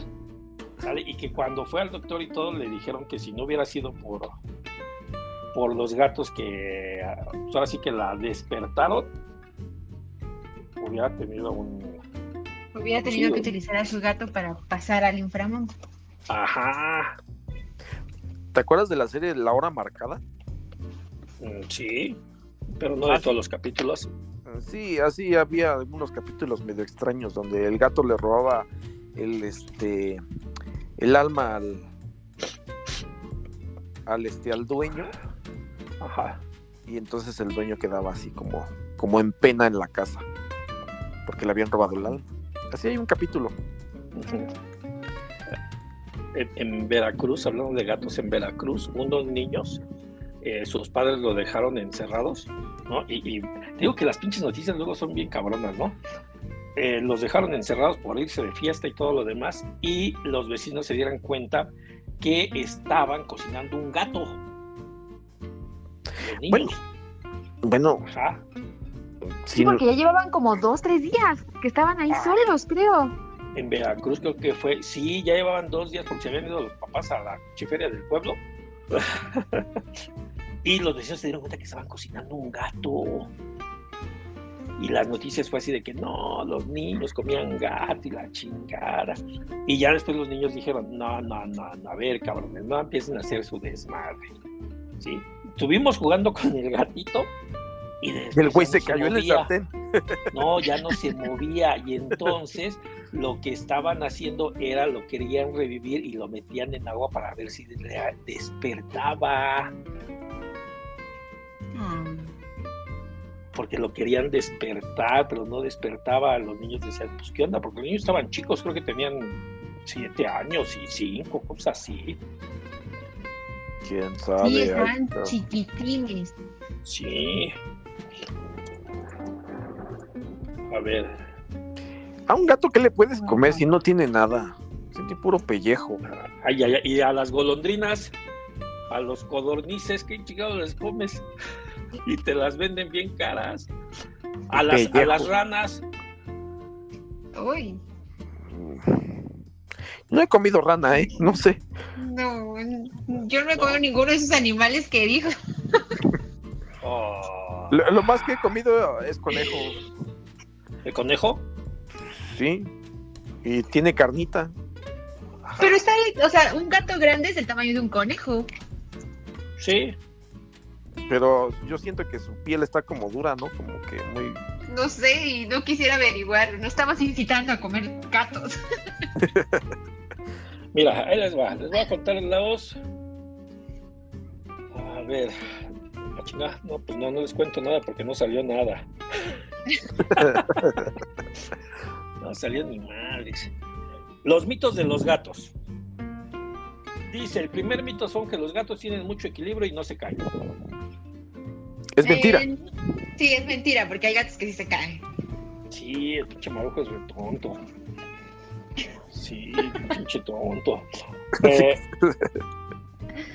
Y que cuando fue al doctor y todo le dijeron que si no hubiera sido por por los gatos que pues, ahora sí que la despertaron, hubiera tenido un... Hubiera tenido que utilizar a su gato para pasar al inframundo. Ajá. ¿Te acuerdas de la serie La Hora Marcada? Mm, sí, pero no de todos los capítulos. Sí, así había algunos capítulos medio extraños donde el gato le robaba el este el alma al al este al dueño. Ajá. Y entonces el dueño quedaba así como como en pena en la casa porque le habían robado el alma. Así hay un capítulo. En, Veracruz, hablando de gatos en Veracruz, unos niños, eh, sus padres lo dejaron encerrados, ¿no? Y, digo que las pinches noticias luego son bien cabronas, ¿no? Eh, los dejaron encerrados por irse de fiesta y todo lo demás, y los vecinos se dieran cuenta que estaban cocinando un gato. Bueno, bueno. Sí, porque ya llevaban como dos, tres días que estaban ahí ah. solos, creo. En Veracruz creo que fue, sí, ya llevaban dos días porque se habían ido los papás a la chiferia del pueblo. y los vecinos se dieron cuenta que estaban cocinando un gato. Y las noticias fue así de que no, los niños comían gato y la chingada. Y ya después los niños dijeron, no, no, no, no a ver, cabrones, no empiecen a hacer su desmadre. ¿Sí? Estuvimos jugando con el gatito y el güey se cayó en el sartén. No, ya no se movía. Y entonces lo que estaban haciendo era lo querían revivir y lo metían en agua para ver si despertaba. Mm. Porque lo querían despertar, pero no despertaba. Los niños decían, pues, ¿qué onda? Porque los niños estaban chicos, creo que tenían siete años y cinco, cosas así. ¿Quién sabe? Sí, estaban chiquitines. Sí. A ver. A un gato, ¿qué le puedes comer si no tiene nada? Tiene puro pellejo. Ay, ay, y a las golondrinas, a los codornices, ¿qué chingados les comes? Y te las venden bien caras. A las, a las ranas. Uy. No he comido rana, ¿eh? No sé. No, yo no he comido ninguno de esos animales que dijo. Oh. lo, más que he comido es conejo. ¿El conejo? Sí. Y tiene carnita. Pero está, o sea, un gato grande es el tamaño de un conejo. Sí. Pero yo siento que su piel está como dura, ¿no? Como que muy. No sé, y no quisiera averiguar. No estamos incitando a comer gatos. Mira, ahí les va. Les voy a contar la voz. A ver. No, pues no, no les cuento nada porque no salió nada. no salió ni madres. Los mitos de los gatos. Dice, el primer mito son que los gatos tienen mucho equilibrio y no se caen. Es mentira. Eh, sí, es mentira, porque hay gatos que sí se caen. Sí, el pinche marujo es re tonto. Sí, pinche tonto.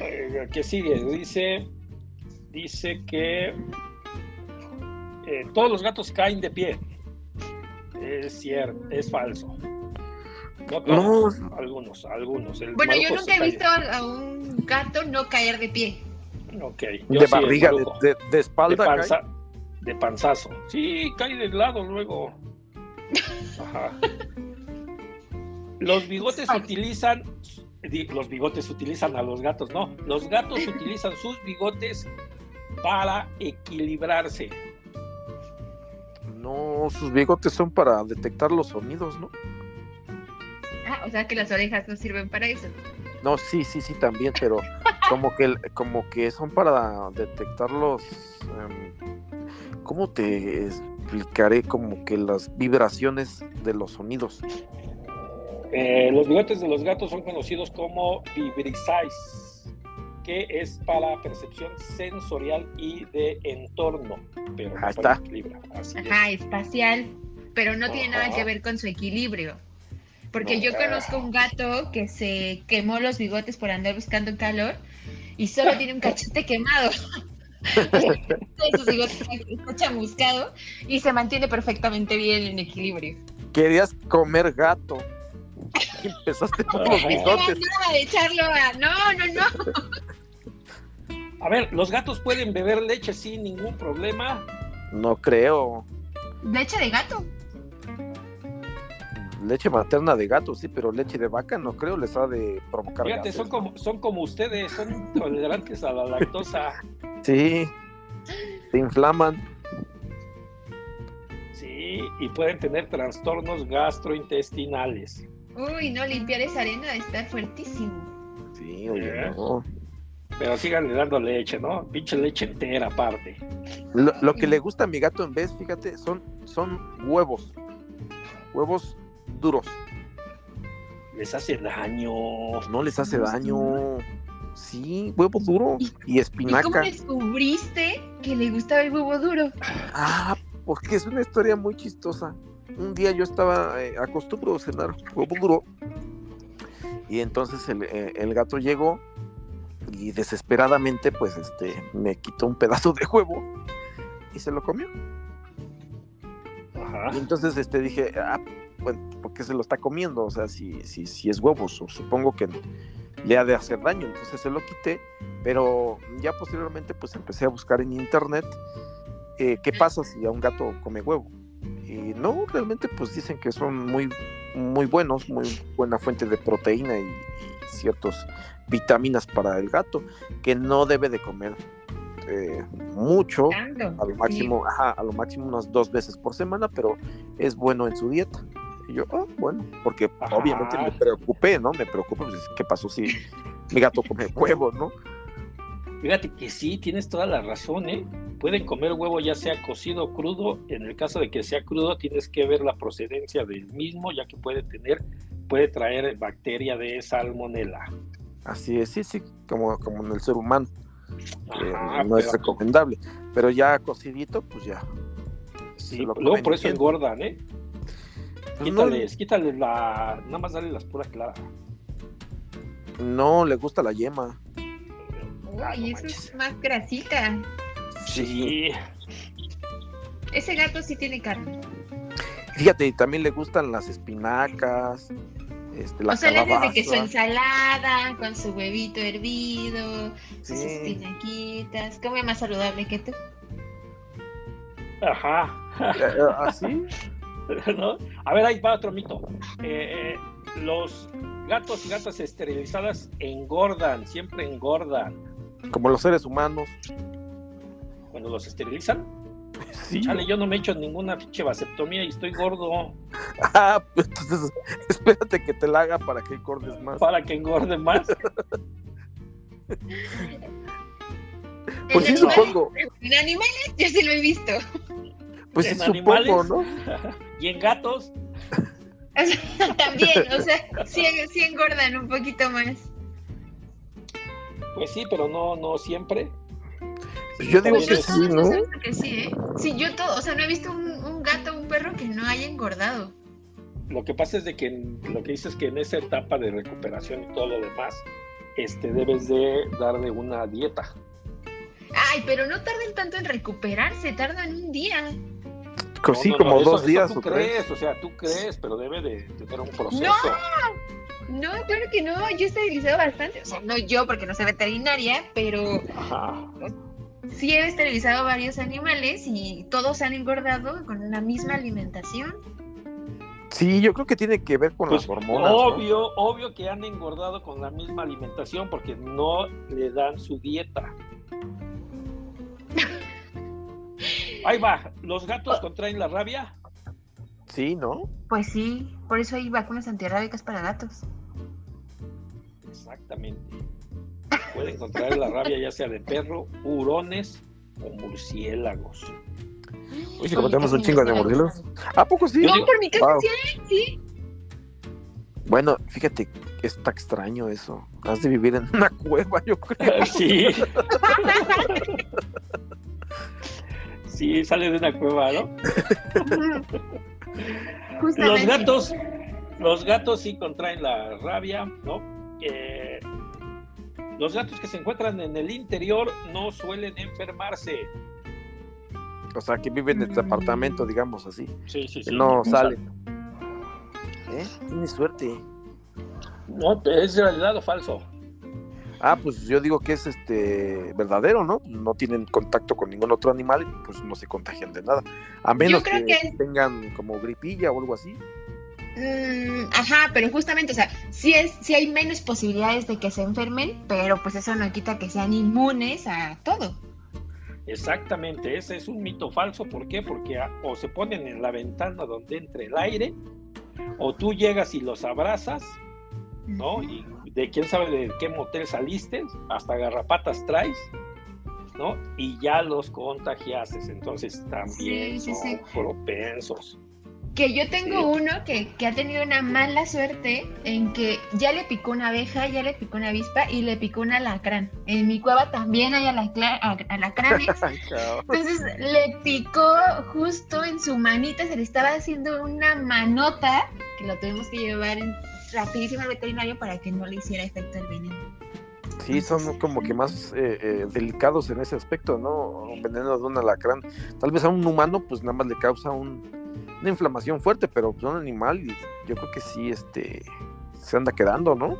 Eh, ¿Qué sigue? Dice, dice que eh, todos los gatos caen de pie. Es cierto, es falso. No, algunos, algunos. bueno, yo nunca he visto a un gato no caer de pie. Ok. de barriga, de, espalda. De, panzazo. Sí, cae de lado luego. Ajá. Los bigotes utilizan. Los bigotes utilizan a los gatos, no. Los gatos utilizan sus bigotes para equilibrarse. No, sus bigotes son para detectar los sonidos, ¿no? Ah, o sea que las orejas no sirven para eso. No, sí, sí, sí, también, pero como que, como que son para detectar los... Em, ¿Cómo te explicaré? Como que las vibraciones de los sonidos. Eh, los bigotes de los gatos son conocidos como vibrisais que es para percepción sensorial y de entorno, pero Ahí está. Ajá, espacial, pero no tiene nada que ver con su equilibrio. Porque yo conozco un gato que se quemó los bigotes por andar buscando calor y solo tiene un cachete quemado. sus bigotes está chamuscado y se mantiene perfectamente bien en equilibrio. Querías comer gato. Empezaste por los bigotes. No, no, no. A ver, ¿los gatos pueden beber leche sin ningún problema? No creo. Leche de gato. Leche materna de gato, sí, pero leche de vaca no creo, les ha de provocar Fíjate, gases, son ¿no? como, son como ustedes, son intolerantes a la lactosa. Sí, se inflaman. Sí, y pueden tener trastornos gastrointestinales. Uy, no, limpiar esa arena estar fuertísimo. Sí, oye, ¿Eh? no. Pero síganle dando leche, ¿no? Pinche leche entera aparte. Lo, lo que le gusta a mi gato en vez, fíjate, son, son huevos. Huevos duros. Les hace daño. No les hace daño. Sí, huevo duro y ¿Y cómo espinaca. descubriste que le gustaba el huevo duro? Ah, porque es una historia muy chistosa. Un día yo estaba, eh, acostumbro a cenar huevo duro. Y entonces el, eh, el gato llegó y desesperadamente, pues, este, me quitó un pedazo de huevo y se lo comió. Ajá. Y entonces este, dije, ah, bueno, ¿por qué se lo está comiendo? O sea, si, si, si es huevo, su- supongo que le ha de hacer daño. Entonces se lo quité, pero ya posteriormente pues empecé a buscar en internet eh, qué pasa si a un gato come huevo. Y no, realmente pues dicen que son muy, muy buenos, muy buena fuente de proteína y, y ciertas vitaminas para el gato, que no debe de comer eh, mucho, a lo máximo, ajá, a lo máximo unas dos veces por semana, pero es bueno en su dieta. Y yo, ah, bueno, porque Ajá. obviamente me preocupé, ¿no? Me preocupé, pues, ¿qué pasó si mi gato come huevo, no? Fíjate que sí, tienes toda la razón, ¿eh? Pueden comer huevo ya sea cocido o crudo. En el caso de que sea crudo, tienes que ver la procedencia del mismo, ya que puede tener, puede traer bacteria de salmonela. Así es, sí, sí, como, como en el ser humano, no es recomendable. Pero ya cocidito, pues ya. Sí, luego por eso engordan, ¿eh? Pues no, Quítales, quítales la. Nada más dale las puras claras. no le gusta la yema. No Uy, eso manches. es más grasita. Sí. Ese gato sí tiene carne. Fíjate, y también le gustan las espinacas, este, la o sea, le haces de que su ensalada con su huevito hervido, sus Sí. espinaquitas. Come más saludable que tú. Ajá. Eh, eh, ¿Así? ¿No? A ver, ahí va otro mito. Eh, eh, los gatos y gatas esterilizadas engordan, siempre engordan. Como los seres humanos. Cuando los esterilizan, Sí. chale, yo no me he hecho ninguna pinche vasectomía y estoy gordo Ah, entonces espérate que te la haga para que engordes más. para que engorde más. Pues sí, animales- supongo. En animales yo sí lo he visto. Pues sí, supongo, animales. ¿no? Y en gatos, también, o sea, sí, sí engordan un poquito más. pues sí, pero no, no siempre. Pues yo digo que sí, ¿no? Que sí, ¿eh? Sí, yo todo, o sea, no he visto un, un gato o un perro que no haya engordado. Lo que pasa es de que en- lo que dices es que en esa etapa de recuperación y todo lo demás, este, debes de darle una dieta. Ay, pero no tardan tanto en recuperarse, tardan un día. No, sí, no, como no, eso- dos eso días tú o tres. crees, o sea, tú crees, pero debe de tener un proceso. No, claro que no, yo he esterilizado bastante. O sea, no yo porque no soy veterinaria, pero Ajá. sí he esterilizado varios animales y todos han engordado con la misma alimentación. Sí, yo creo que tiene que ver con Pues, las hormonas. ¿no? obvio, obvio que han engordado con la misma alimentación porque no le dan su dieta. Ahí va, ¿los gatos contraen la rabia? Sí, ¿no? Pues sí, por eso hay vacunas antirrábicas para gatos. Exactamente. Pueden contraer la rabia ya sea de perro, hurones o murciélagos. Uy, como tenemos un chingo de murciélagos. ¿A poco sí? No, por mi casa Wow. sí sí. Bueno, fíjate, está extraño eso. Has de vivir en una cueva, yo creo. Sí. Sí, sale de una cueva, ¿no? Los gatos, los gatos sí contraen la rabia, ¿no? Eh, los gatos que se encuentran en el interior no suelen enfermarse. O sea, que viven en el departamento, digamos así. Sí, sí, sí. no salen. ¿Eh? Tienes suerte. No, ¿es realidad o falso? Ah, pues yo digo que es este verdadero, ¿no? No tienen contacto con ningún otro animal y pues no se contagian de nada. A menos que, tengan como gripilla o algo así. Mm, ajá, pero justamente, o sea, sí, es, sí hay menos posibilidades de que se enfermen, pero pues eso no quita que sean inmunes a todo. Exactamente, ese es un mito falso. ¿Por qué? Porque o se ponen en la ventana donde entre el aire, o tú llegas y los abrazas, ¿no? Y de quién sabe de qué motel saliste, hasta garrapatas traes, ¿no? Y ya los contagiaste, entonces también son propensos. Que yo tengo uno que, ha tenido una mala suerte en que ya le picó una abeja, ya le picó una avispa y le picó un alacrán. En mi cueva también hay alacranes. Entonces le picó justo en su manita, se le estaba haciendo una manota que lo tuvimos que llevar rapidísimo al veterinario para que no le hiciera efecto el veneno. Sí, son como que más eh, eh, delicados en ese aspecto, ¿no? Un veneno de un alacrán. Tal vez a un humano, pues nada más le causa un, una inflamación fuerte, pero pues, un animal, yo creo que sí, este, se anda quedando, ¿no?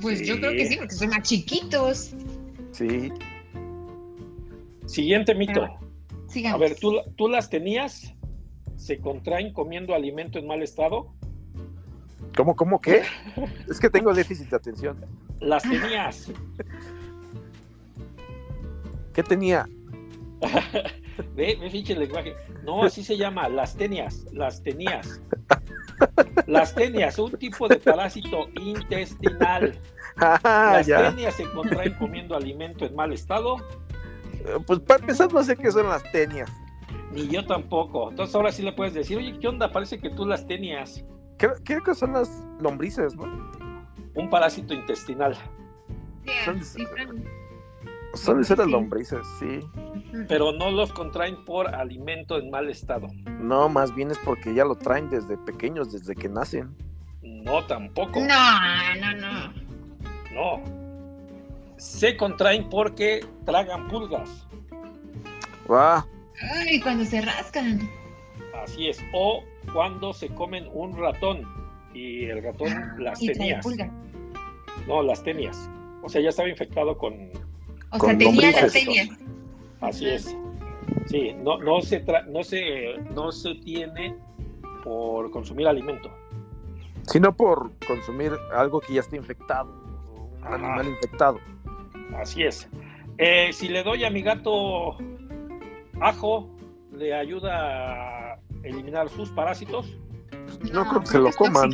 Pues yo creo que sí, porque son más chiquitos. Sí. Siguiente mito. A ver, ¿tú, ¿tú las tenías? ¿Se contraen comiendo alimento en mal estado? ¿Cómo, cómo qué? es que tengo déficit de atención. Las tenías. ¿Qué tenía? ve, ve, el lenguaje. No, así se llama, las tenias, las tenías. Las tenias, un tipo de parásito intestinal. Ah, las tenias se contraen comiendo alimento en mal estado. Pues para empezar no sé qué son las tenias. Ni yo tampoco. Entonces ahora sí le puedes decir, oye, ¿qué onda? Parece que tú las tenías. Creo, que son las lombrices, ¿no? Un parásito intestinal. son, de ser las lombrices, sí. Pero no los contraen por alimento en mal estado. No, más bien es porque ya lo traen desde pequeños, desde que nacen. No, tampoco. No, no, no. No. Se contraen porque tragan pulgas. ¡Guau! Ay, cuando se rascan. Así es. O cuando se comen un ratón y el ratón ah, las tenías. No, las tenías. O sea, ya estaba infectado con. O sea, tenía las tenías. Así es. Sí, no, no, se no, se, no se tiene por consumir alimento. Sino por consumir algo que ya está infectado, un animal infectado. Así es. Eh, si le doy a mi gato ajo, le ayuda a eliminar sus parásitos. No, creo que se lo coman.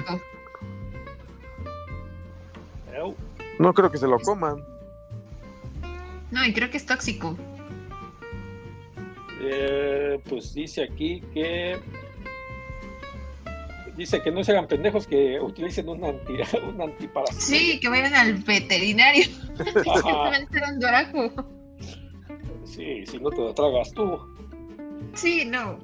No creo que se lo coman. No, y creo que es tóxico. Eh, pues dice aquí que dice que no se hagan pendejos que utilicen un anti un antiparásito. Sí, que vayan al veterinario. Sí, si no te lo tragas tú. Sí, no,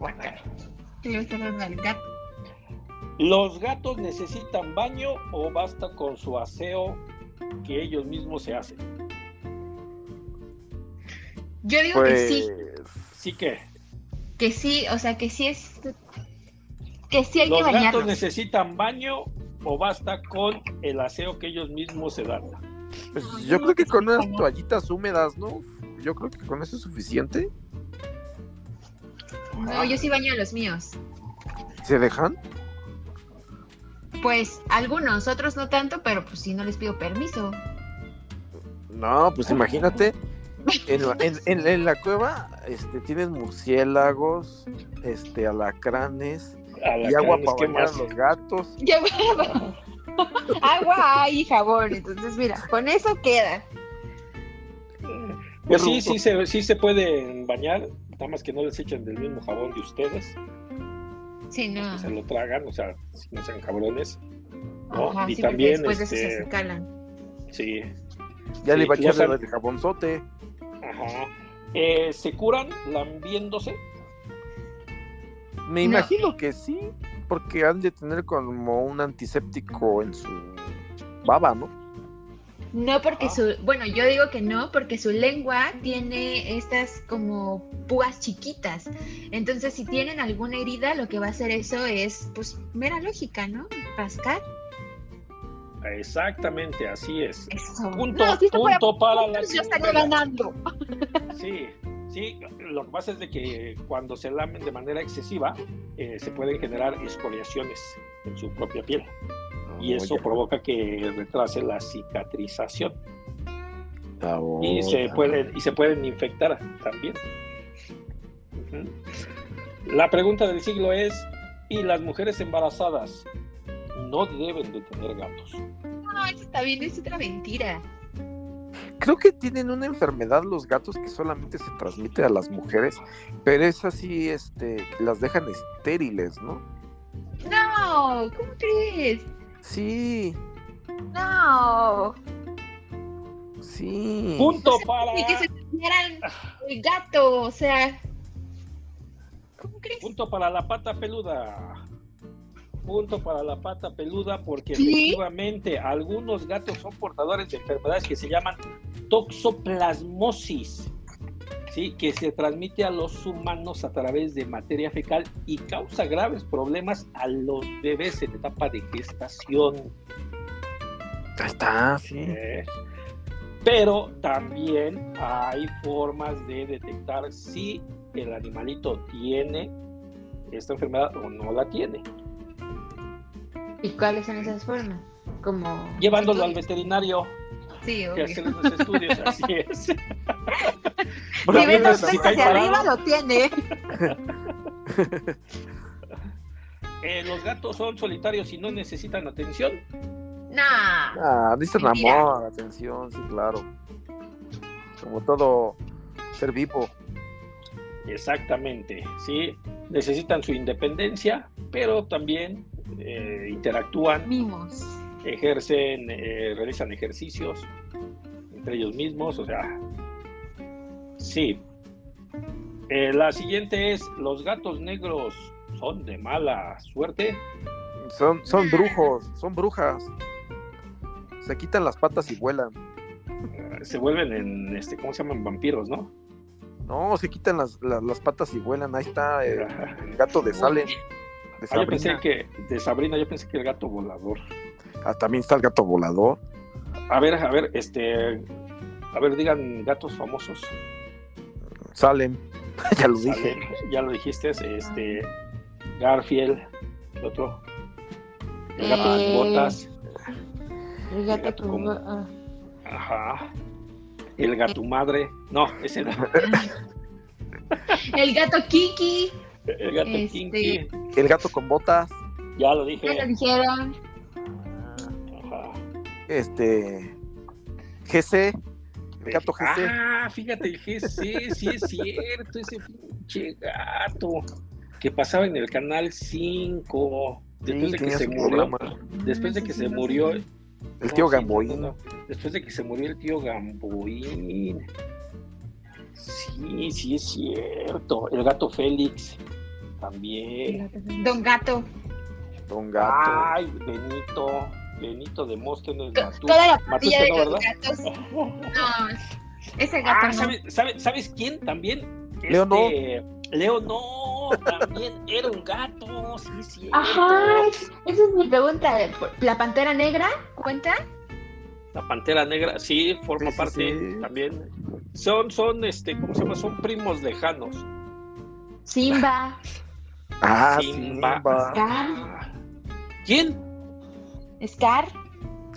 ¿Los gatos necesitan baño o basta con su aseo que ellos mismos se hacen? Yo digo que sí. Pues, ¿Sí que? Que sí, o sea, que sí es. Que sí hay ¿Los que ¿Los gatos necesitan baño o basta con el aseo que ellos mismos se dan? Pues yo creo que con unas toallitas húmedas, ¿no? Yo creo que con eso es suficiente. No, yo sí baño a los míos. ¿Se dejan? Pues algunos, otros no tanto, pero pues si no les pido permiso. No, pues imagínate, en la, cueva este, tienes murciélagos, este, alacranes, y agua para bañar a los gatos. agua y jabón, entonces mira, con eso queda. Pues sí, sí se, sí se pueden bañar, nada más que no les echen del mismo jabón de ustedes. Sí, no. Se lo tragan, o sea, no sean cabrones. ¿no? y también. Después de eso se calan. Sí. Ya le va a echar el jabonzote. Ajá. Eh, ¿Se curan lambiéndose? Me imagino que sí, porque han de tener como un antiséptico en su baba, ¿no? No porque su, bueno, yo digo que no, porque su lengua tiene estas como púas chiquitas. Entonces, si tienen alguna herida, lo que va a hacer eso es, pues, mera lógica, ¿no? Rascar. Exactamente, así es. Eso. Punto, No, si esto fuera punto para puntos, las yo estaría ganando. Sí, sí, lo que pasa es de que cuando se lamen de manera excesiva, eh, se pueden generar escoriaciones en su propia piel. Y eso provoca que retrase la cicatrización. Y se pueden, y se pueden infectar también. La pregunta del siglo es, ¿y las mujeres embarazadas no deben de tener gatos? No, eso está bien, es otra mentira. Creo que tienen una enfermedad los gatos que solamente se transmite a las mujeres, pero es así, este, las dejan estériles, ¿no? No, ¿cómo crees? Sí, No. sí. Punto para... Ni que se el gato, o sea. ¿Cómo crees? Punto para la pata peluda. Punto para la pata peluda porque ¿Sí? efectivamente algunos gatos son portadores de enfermedades que se llaman toxoplasmosis, ¿sí? que se transmite a los humanos a través de materia fecal y causa graves problemas a los bebés en etapa de gestación. Ahí está, sí. ¿eh? Pero también hay formas de detectar si el animalito tiene esta enfermedad o no la tiene. ¿Y cuáles son esas formas? Como. Llevándolo al veterinario Sí, que obvio. hacer los estudios, así es. Si los hacia parado, arriba, lo tiene. eh, los gatos son solitarios y no necesitan atención. Nah. Ah, necesitan amor, atención, sí, claro. Como todo ser vivo. Exactamente, sí. Necesitan su independencia, pero también eh, interactúan, Mimos. Ejercen, eh, realizan ejercicios entre ellos mismos, o sea, sí. Eh, la siguiente es, ¿los gatos negros son de mala suerte? Son, son brujos, son brujas. Se quitan las patas y vuelan. Eh, Se vuelven en, este, ¿cómo se llaman? Vampiros, ¿no? No, se quitan las, las, las patas y vuelan. Ahí está eh, el gato de Salem. De Ah, yo pensé que, de Sabrina, yo pensé que el gato volador. Ah, también está el gato volador. A ver, a ver, este, a ver, digan gatos famosos. Salem. ya lo dije. Salen, ya lo dijiste, este, Garfield, el otro, el gato con Eh, botas, El gato gato con- ah. ajá, el gato madre, no, ese no, El gato Kiki. el gato Este. Kinky, El gato con botas. ya lo Ya dije, lo dijeron. Este. GC. El gato GC. Ah, fíjate, el GC, sí es cierto, ese pinche gato que pasaba en el canal 5. Después Sí, de que se murió, programa. después de que se murió, El No, tío Gamboín. no. Después de que se murió el tío Gamboín. Sí, sí es cierto. El gato Félix también. Don Gato. Don Gato. Ay, Benito. Benito. Toda la pandilla de ¿no, los gatos. No, ese gato Ah, no. ¿sabes, sabes, sabes quién también? Leo no. Este, Leo no, también era un gato, sí. Ajá, esa es mi pregunta. ¿La pantera negra cuenta? La pantera negra, sí, forma Sí, parte sí. también. Son, son, este, ¿cómo se llama? Son primos lejanos. Simba. Ah, Simba. ¿Quién? Scar.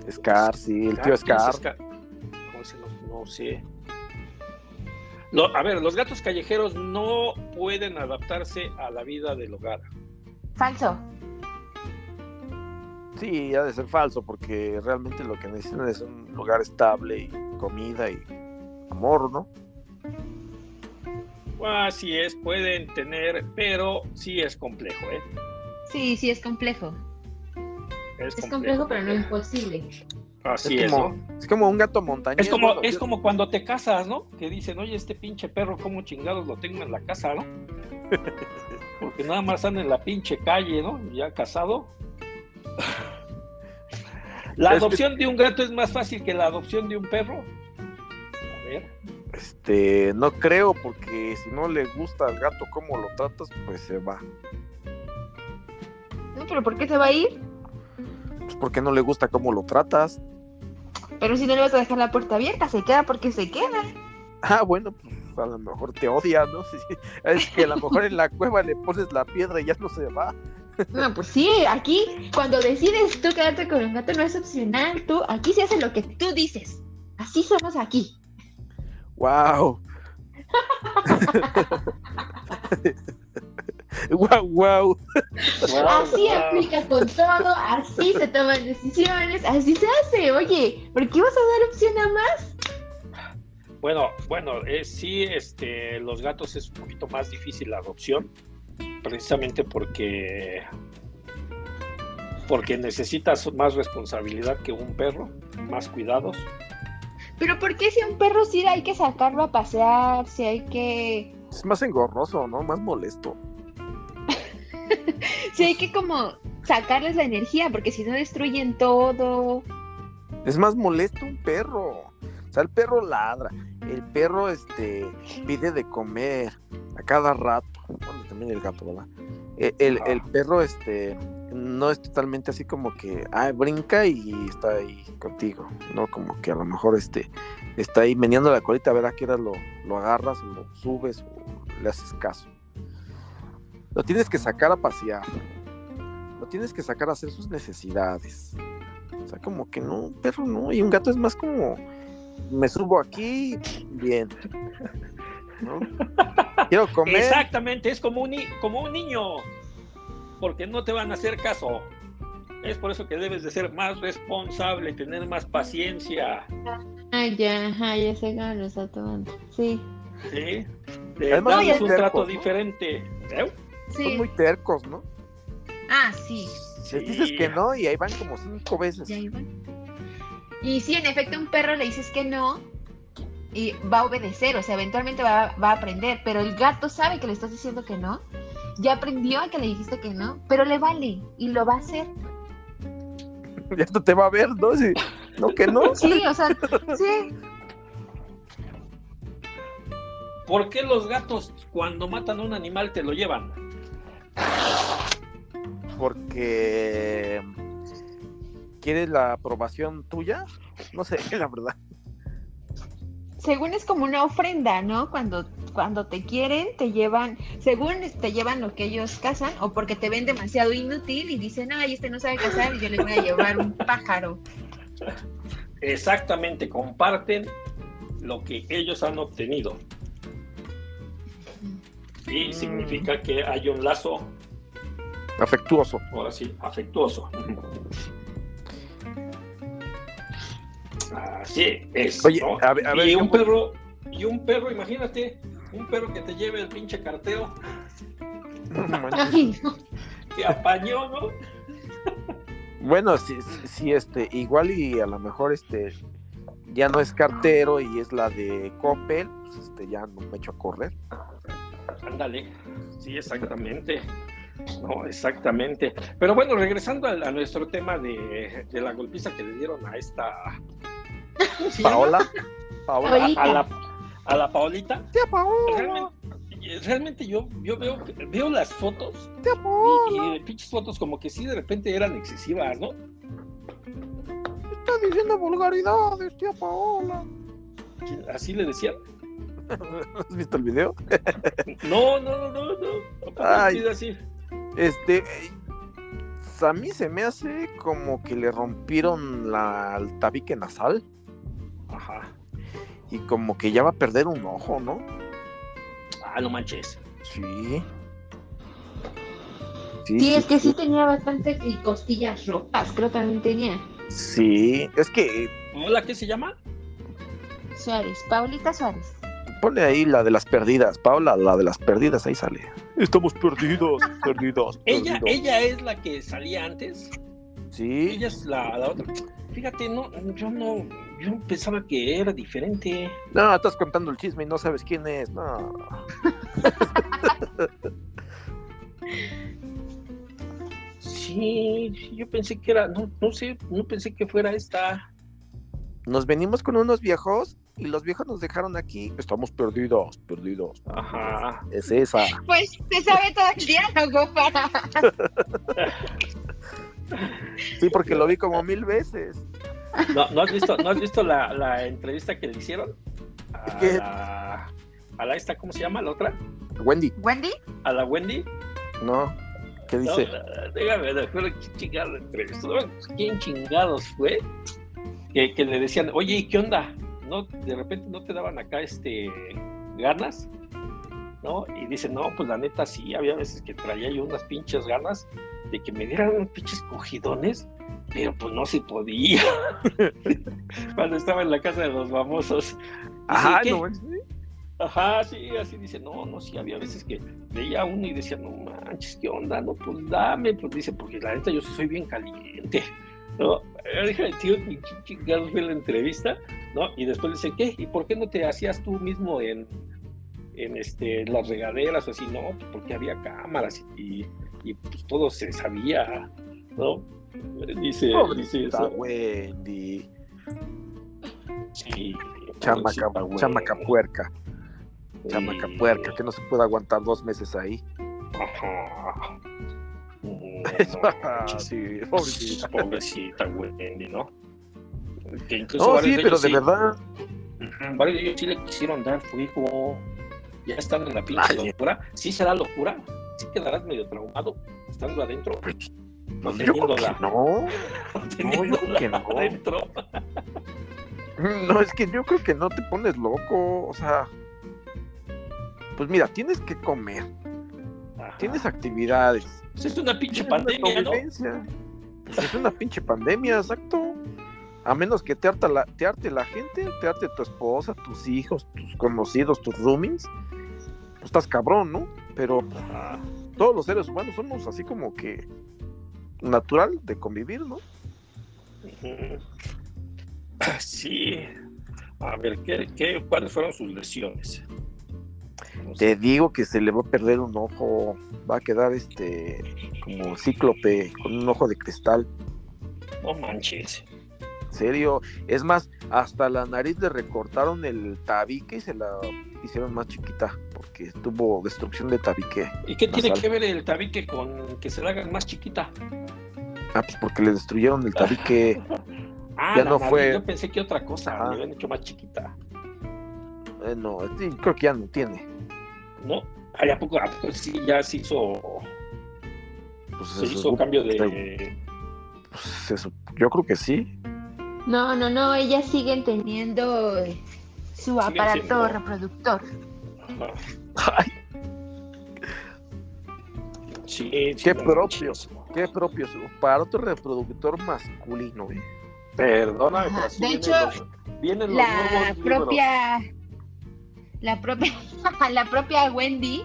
Scar, sí, el tío Scar. ¿quién es Scar? ¿Cómo se lo- No sé. Lo- a ver, los gatos callejeros no pueden adaptarse a la vida del hogar. Falso. Sí, ha de ser falso, porque realmente lo que necesitan es un lugar estable y comida y amor, ¿no? Así es, pueden tener, pero sí es complejo, ¿eh? Sí, sí, es complejo. Es, Es complejo, pero no imposible. Así es, es, como, ¿no? es como un gato montañés. Es como, es como cuando te casas, ¿no? Que dicen, oye, este pinche perro, ¿cómo chingados lo tengo en la casa, no? Porque nada más anda en la pinche calle, ¿no? Ya casado. La adopción de un gato es más fácil que la adopción de un perro. A ver. Este, no creo, porque si no le gusta al gato cómo lo tratas, pues se va. No, pero ¿por qué se va a ir? Pues porque no le gusta cómo lo tratas. Pero si no le vas a dejar la puerta abierta, se queda porque se queda. Ah, bueno, pues a lo mejor te odia, ¿no? Es que a lo mejor en la cueva le pones la piedra y ya no se va. No, pues sí, aquí cuando decides tú quedarte con el gato no es opcional, tú, aquí se hace lo que tú dices. Así somos aquí. Wow. wow, wow. Así aplica con todo, así se toman decisiones, así se hace. Oye, ¿por qué vas a dar opción a más? Bueno, bueno, eh, sí, este, los gatos es un poquito más difícil la adopción, precisamente porque porque necesitas más responsabilidad que un perro, más cuidados. Pero ¿por qué si un perro sí hay que sacarlo a pasear, si hay que... Es más engorroso, ¿no? Más molesto. sí hay que como sacarles la energía, porque si no destruyen todo. Es más molesto un perro. O sea, el perro ladra. El perro este pide de comer a cada rato. Bueno, también el gato, ¿verdad? E, el, el, perro este no es totalmente así como que ah, brinca y está ahí contigo, ¿no? Como que a lo mejor este está ahí meneando la colita a ver a qué hora lo, lo agarras o lo subes o le haces caso. Lo tienes que sacar a pasear. Lo tienes que sacar a hacer sus necesidades. O sea, como que no, un perro no. Y un gato es más como, me subo aquí, bien. Quiero comer. Exactamente, es como un, como un niño. Porque no te van a hacer caso. Es por eso que debes de ser más responsable, tener más paciencia. Ay, ya, ya sé cómo lo está tomando. Sí. Sí. Además, es un trato diferente. ¿Eh? Son muy tercos, ¿no? Ah, sí. Les dices que no y ahí van como cinco veces. Y sí, en efecto, un perro le dices que no y va a obedecer, o sea, eventualmente va, va, a aprender, pero el gato sabe que le estás diciendo que no, ya aprendió a que le dijiste que no, pero le vale y lo va a hacer. Ya esto te va a ver, ¿no? Sí. No, que no. Sí, o sea, sí. ¿Por qué los gatos cuando matan a un animal te lo llevan? Porque quieres la aprobación tuya. No sé, la verdad. Según es como una ofrenda, ¿no? Cuando, cuando te quieren, te llevan, según te llevan lo que ellos cazan, o porque te ven demasiado inútil y dicen, ay, este no sabe cazar y yo le voy a llevar un pájaro. Exactamente, comparten lo que ellos han obtenido. Y mm. significa que hay un lazo afectuoso. Ahora sí, afectuoso. Así es. Oye, a ver, y un perro, y un perro, imagínate, un perro que te lleve el pinche carteo. que apañó, ¿no? Bueno, sí, sí, este, igual y a lo mejor este ya no es cartero y es la de Coppel, pues este ya no me echo a correr. Ándale, sí, exactamente. No, exactamente. Pero bueno, regresando a, nuestro tema de, la golpiza que le dieron a esta Paola. Paola a, la, a la Paolita. Tía Paola. Realmente, yo, yo veo, veo las fotos Tía Paola. y, pinches fotos como que sí de repente eran excesivas, ¿no? Está diciendo vulgaridades, tía Paola. ¿Así le decían? ¿Has visto el video? no, no, no, no, no. Ay, así. Este, a mí se me hace como que le rompieron la, el tabique nasal. Ajá. Y como que ya va a perder un ojo, ¿no? Ah, no manches. Sí. Sí, es que sí tenía bastante costillas rojas, creo que también tenía. Sí, es que. ¿Hola, qué se llama? Suárez, Paulita Suárez. Ponle ahí la de las perdidas, Paula, la de las perdidas, ahí sale. Estamos perdidos, perdidos. ¿Ella, ¿Ella es la que salía antes? Sí. Ella es la, la otra. Fíjate, no, yo no, yo pensaba que era diferente. No, estás contando el chisme y no sabes quién es, no. sí, yo pensé que era, no, no sé, no pensé que fuera esta. Nos venimos con unos viejos y los viejos nos dejaron aquí. Estamos perdidos, perdidos. Ajá. Es esa. Pues se sabe todo el diálogo para. Sí, porque lo vi como mil veces. ¿No, ¿no has visto, ¿no has visto la, la entrevista que le hicieron? A ¿Qué? la, a la esta, ¿cómo se llama? La otra. Wendy, Wendy, A la Wendy. ¿no? ¿Qué No, dice? la- déjame, déjame, ¿quién chingado la entrevistó? ¿Quién chingados fue? Que, que le decían, oye, ¿y qué onda? ¿No, de repente no te daban acá este ganas, ¿no? Y dice, no, pues la neta sí, había veces que traía yo unas pinches ganas de que me dieran unos pinches cogidones, pero pues no se podía. Cuando estaba en la casa de los famosos. Ajá, "¿Qué? no, Ajá, sí, así dice, no, no, sí, había veces que veía uno y decía, no manches, ¿qué onda? No, pues dame, pues dice, porque la neta yo sí soy bien caliente, ¿no? Eh, Déjame, tío, chingados la entrevista, ¿no? Y después dice, ¿qué? ¿Y por qué no te hacías tú mismo en, en este, las regaderas o así? No, pues porque había cámaras y, y pues todo se sabía, ¿no? Dice, dice eso. Wendy. Sí, Chamaca, güey. chamaca puerca. Chamaca puerca, que no se puede aguantar dos meses ahí. Ajá. No sí, pobrecita. Pobrecita Wendy, ¿no? Que incluso No, sí, pero de verdad. Varios de ellos sí le quisieron dar fuego. Ya están en la pinche Ay. locura. Sí será locura. Sí quedarás medio traumado estando adentro. Yo creo que no. teniéndola creo que no. adentro. No, es que yo creo que no te pones loco. O sea, pues mira, tienes que comer. Tienes actividades. Pues es una pinche pandemia, ¿no? Pues es una pinche pandemia, exacto. A menos que te arte la, te arte la gente, te arte tu esposa, tus hijos, tus conocidos, tus roomies, pues estás cabrón, ¿no? Pero pues, todos los seres humanos somos así como que natural de convivir, ¿no? Sí. A ver, ¿qué, qué, ¿cuáles fueron sus lesiones? Te digo que se le va a perder un ojo, va a quedar este como cíclope con un ojo de cristal. No manches. En serio, es más, hasta la nariz le recortaron el tabique y se la hicieron más chiquita porque tuvo destrucción de tabique. ¿Y qué tiene que ver el tabique con que se la hagan más chiquita? Ah, pues porque le destruyeron el tabique. Ah, Ya no nariz, fue- Yo pensé que otra cosa, Ajá. le habían hecho más chiquita. Eh, no, creo que ya no tiene. ¿No? Ay, ¿a poco, a poco sí ya se hizo, Pues se hizo cambio de. pues eso, yo creo que sí. no, no, no, ellas siguen teniendo eh, su aparato siendo- reproductor. Ajá. Ay, Sí, sí, Qué propio. qué propio. su aparato reproductor masculino, ¿eh? Perdóname, pero así de vienen hecho, los- vienen los La nuevos libros. La propia, la propia Wendy,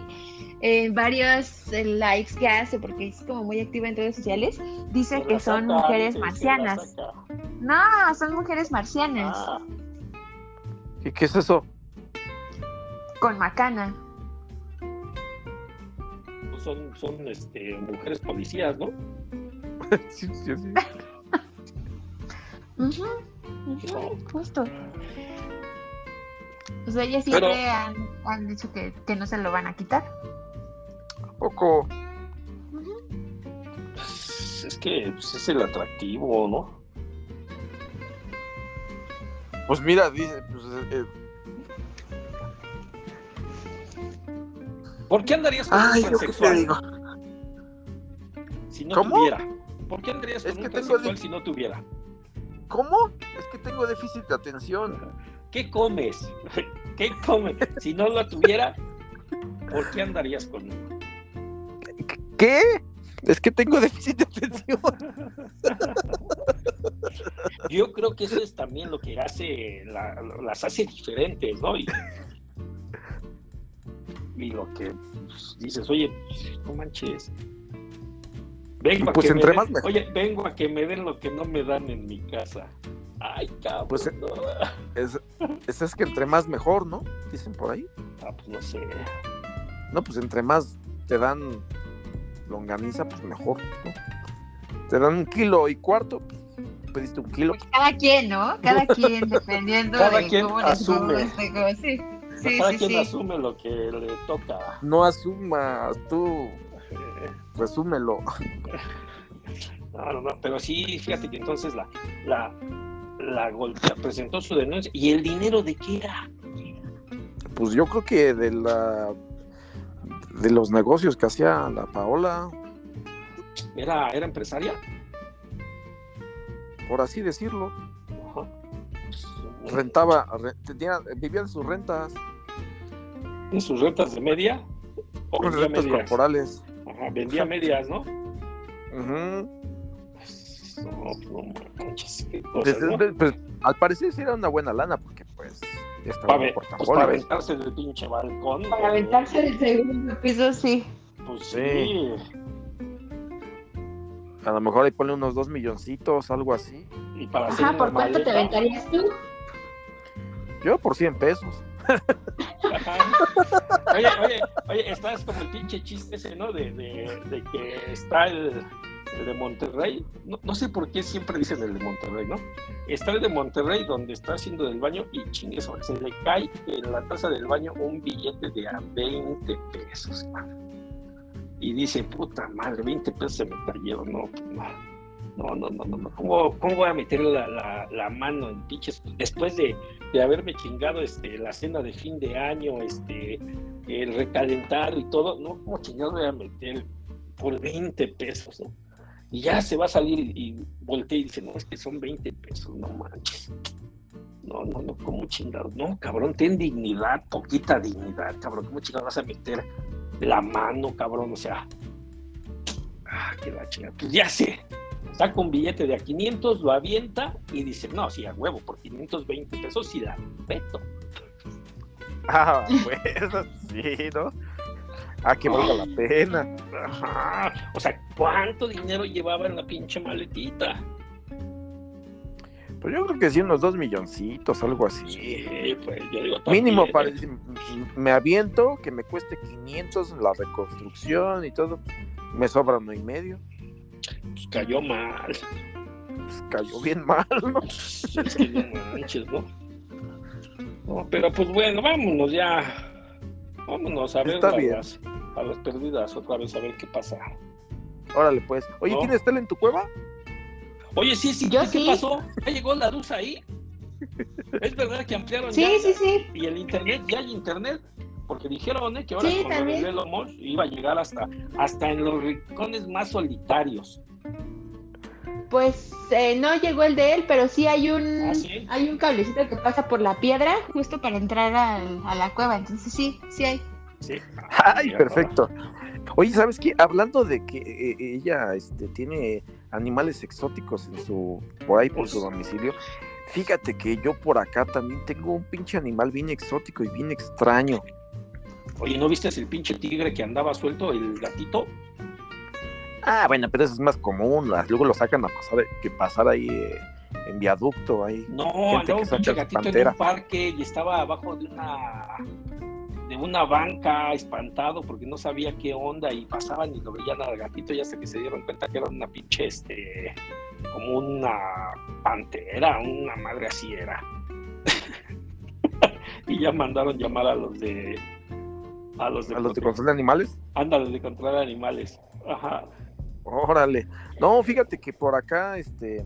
en varios eh, likes que hace, porque es como muy activa en redes sociales, dice que son saca, mujeres marcianas. No, son mujeres marcianas, Ah, ¿Y qué es eso? con macana. pues son, son este, mujeres policías, ¿no? Sí, sí, sí. Ujú, justo. Pues ellas Pero- siempre han, han dicho que, que no se lo van a quitar. Poco. Pues, es que pues, es el atractivo, ¿no? Pues mira, dice, pues, eh, ¿Por qué andarías con Ay, un si no ¿Cómo? tuviera? ¿Por qué andarías Es con que un tengo transexual de- si no tuviera? ¿Cómo? Es que tengo déficit de atención. ¿Qué comes? ¿Qué comes? Si no lo tuviera, ¿por qué andarías con uno? ¿Qué? Es que tengo déficit de atención. Yo creo que eso es también lo que hace, la- las hace diferentes, ¿no? Y, y lo que pues, dices, oye, pues, no manches. Vengo Pues a que entre me den- oye, vengo a que me den lo que no me dan en mi casa. Ay, cabrón. Pues, no. Es, es, es que entre más mejor, ¿no? Dicen por ahí. Ah, pues no sé. No, pues entre más te dan longaniza, pues mejor, ¿no? Te dan un kilo y cuarto, pues, pediste un kilo. Pues cada quien, ¿no? Cada quien, dependiendo Cada de quien cómo les asume. guste, cómo- Sí, sí, Cada sí. quien sí. asume lo que le toca. No asumas, tú Eh, resúmelo. No, no, no, pero sí, fíjate que entonces la, la, la golpea, presentó su denuncia. ¿Y el dinero de qué era? Pues yo creo que de la de los negocios que hacía la Paola. ¿Era, era empresaria? Por así decirlo. Ajá. Pues, Rentaba, re- tenía, vivía de sus rentas, ¿En sus rentas de media? ¿O rentas medias? corporales. Ajá, vendía medias, ¿no? No, no manches, qué cosas, Desde- ¿no? de- pues, al parecer sí era una buena lana, porque pues estaba Para, pues, para aventarse del pinche balcón. Para aventarse del segundo piso, sí. Pues Sí. sí. A lo mejor ahí pone unos dos milloncitos, algo así. Y para hacer Ajá, ¿por cuánto te aventarías tú? Yo por 100 pesos. Ajá. Oye, oye, oye, estás como el pinche chiste ese, ¿no? De, de, de que está el, el de Monterrey. No, no sé por qué siempre dicen el de Monterrey, ¿no? Está el de Monterrey donde está haciendo del baño y chingue, sobre, se le cae en la taza del baño un billete de a 20 pesos. Y dice, puta madre, 20 pesos se me cayeron, no, pues no. No, no, no, no, no. ¿Cómo, cómo voy a meter la, la, mano en pinches? Después de, de haberme chingado este, la cena de fin de año, este, el recalentado y todo, no, ¿cómo chingados voy a meter por 20 pesos, no? Y ya se va a salir y, voltea y dice, no, es que son 20 pesos, no manches. No, no, no, ¿cómo chingados? No, cabrón, ten dignidad, poquita dignidad, cabrón, ¿cómo chingados vas a meter la mano, cabrón? O sea, ah, qué la chingada. Pues ya sé, saca un billete de a 500, lo avienta y dice, no, sí, a huevo, por 520 pesos sí la meto. Ah, pues sí, ¿no? Ah, que valga la pena. Ajá. O sea, ¿cuánto dinero llevaba en la pinche maletita? Pues yo creo que sí, unos dos milloncitos, algo así. Sí, pues yo digo Mínimo, también, para, ¿eh? me aviento, que me cueste 500 la reconstrucción y todo. Me sobra uno y medio. Pues cayó mal. Pues cayó bien mal, ¿no? Es que no manches, ¿no? No, pero pues bueno, vámonos ya. Vámonos a ver Está a bien. las, a las perdidas otra vez, a ver qué pasa. Órale, pues. Oye, No. ¿tienes tele en tu cueva? Oye, sí, sí, Yo ¿qué sí. pasó? ¿Ya llegó la luz ahí? ¿Es verdad que ampliaron Sí, ya? sí, sí. Y el internet, ya hay internet, porque dijeron ¿eh? que ahora Sí, con del Elon Musk iba a llegar hasta, hasta en los rincones más solitarios. Pues eh, no llegó el de él, pero sí hay un ¿Ah, sí? hay un cablecito que pasa por la piedra justo para entrar al- a la cueva. Entonces sí, sí hay. Sí. Ay, perfecto. Oye, ¿sabes qué? Hablando de que eh, ella este, tiene animales exóticos en su, por ahí por su domicilio, fíjate que yo por acá también tengo un pinche animal bien exótico y bien extraño. Oye, ¿no viste el pinche tigre que andaba suelto, el gatito? Ah, bueno, pero eso es más común. las- Luego lo sacan a pasar, que pasar ahí eh, en viaducto, ahí. No, que un gatito en un parque y estaba abajo de una de una banca espantado porque no sabía qué onda y pasaban y lo veían al gatito y hasta que se dieron cuenta que era una pinche este como una pantera, una madre así era. y ya mandaron llamar a los de a los de, A los de control de animales. ándale, de controlar animales. Ajá. Órale. No, fíjate que por acá, este,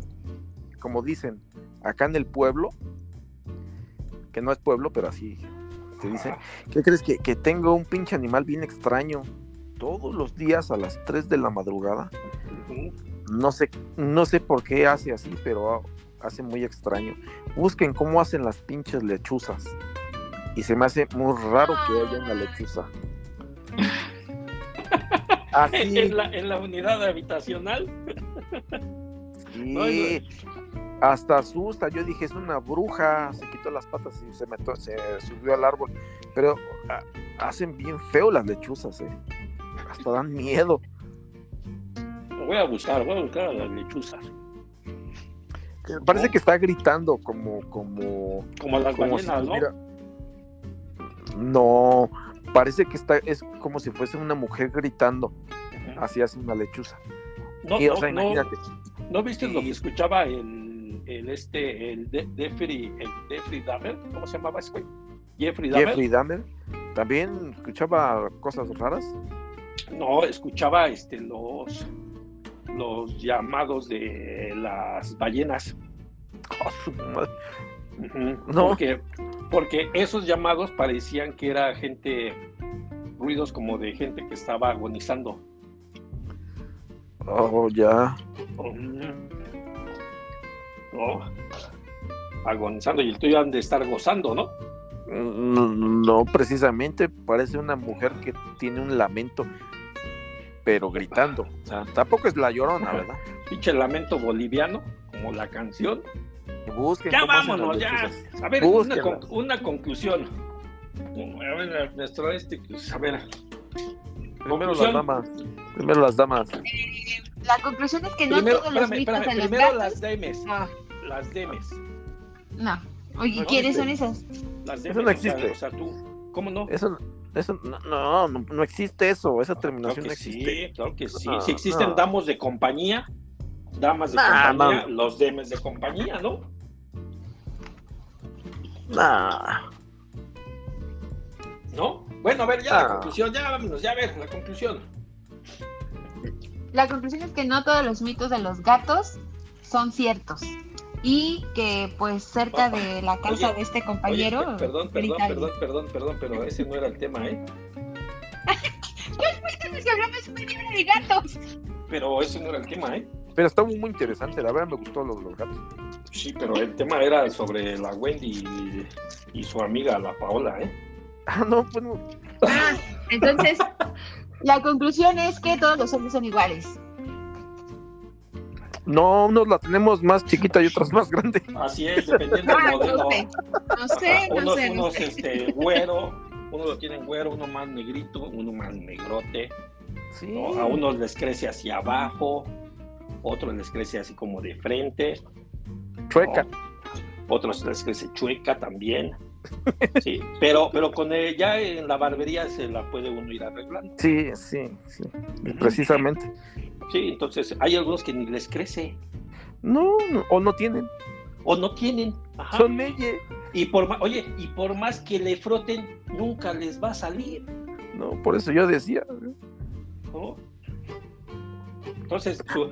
como dicen, acá en el pueblo, que no es pueblo, pero así te dicen. ¿qué crees? Que, que tengo un pinche animal bien extraño. Todos los días a las 3 de la madrugada. No sé, no sé por qué hace así, pero hace muy extraño. Busquen cómo hacen las pinches lechuzas. Y se me hace muy raro que haya una lechuza. Así. en, la, en la unidad habitacional. Sí. Ay, Hasta asusta. Yo dije, es una bruja. Se quitó las patas y se, metió, se subió al árbol. Pero ah, hacen bien feo las lechuzas, eh. Hasta dan miedo. Voy a buscar, voy a buscar a las lechuzas. Parece que está gritando como, como, Como las como si ballenas, ¿no? No, parece que está, es como si fuese una mujer gritando. Así hace una lechuza. No, Y, o no, sea, no, imagínate. ¿no viste lo Y- que escuchaba el, el este, el de, Jeffrey, el Jeffrey Dahmer? ¿Cómo se llamaba ese güey? Jeffrey Dahmer. Jeffrey Dahmer también escuchaba cosas raras. No, escuchaba este, los, los llamados de las ballenas. No. Porque, porque esos llamados parecían que era gente, ruidos como de gente que estaba agonizando. Oh, ya. No, agonizando y el tuyo han de estar gozando, ¿no? No, no, precisamente, parece una mujer que tiene un lamento, pero gritando. Tampoco es la llorona, ¿verdad? Pinche lamento boliviano, como la canción. Busquen Ya vámonos, ya. A ver, una, una conclusión. A ver, nuestro este, pues, a ver. Primero las damas. Primero las damas. La conclusión es que no Primero, todos los espérame, mitos espérame, primero gatos. las demes. No, Las demes. no. Oye, No ¿quiénes son esas? Las Eso demes. no o sea, existe. O sea, tú, ¿cómo no? Eso, eso no, no, no, no existe eso. Esa Claro terminación que no existe. sí, claro que sí. No, Si existen no. damos de compañía, damas de Nah, compañía, no. los demes de compañía, ¿no? Nah. ¿No? Bueno, a ver, ya la Ah. conclusión, ya vámonos, ya a ver, la conclusión. La conclusión es que no todos los mitos de los gatos son ciertos. Y que pues cerca de la casa Oye, de este compañero... per- perdón, perdón, perdón, perdón, perdón, pero ese no era el tema, ¿eh? hablamos de un libro de gatos. Pero ese no era el tema, ¿eh? Pero está muy, muy interesante. La verdad me gustó lo de los gatos. Sí, pero el tema era sobre la Wendy y, y su amiga, la Paola, ¿eh? Ah, no, pues no. Ah, entonces, la conclusión es que todos los hombres son iguales. No, unos la tenemos más chiquita y otras más grande. Así es, dependiendo Ah, del modelo. no sé, no sé, no unos, sé, no unos sé. este, güero, uno lo tienen güero, uno más negrito, uno más negrote. Sí. ¿no? A unos les crece hacia abajo, otros les crece así como de frente. Chueca. ¿no? Otros les crece chueca también. Sí, pero, pero con el- ya en la barbería se la puede uno ir arreglando. Sí, sí, sí. Precisamente. Sí, entonces hay algunos que ni les crece No, no, o no tienen. o no tienen. Ajá. Son leyes. Y por más, oye, y por más que le froten, nunca les va a salir. No, por eso yo decía. ¿no? Entonces, su-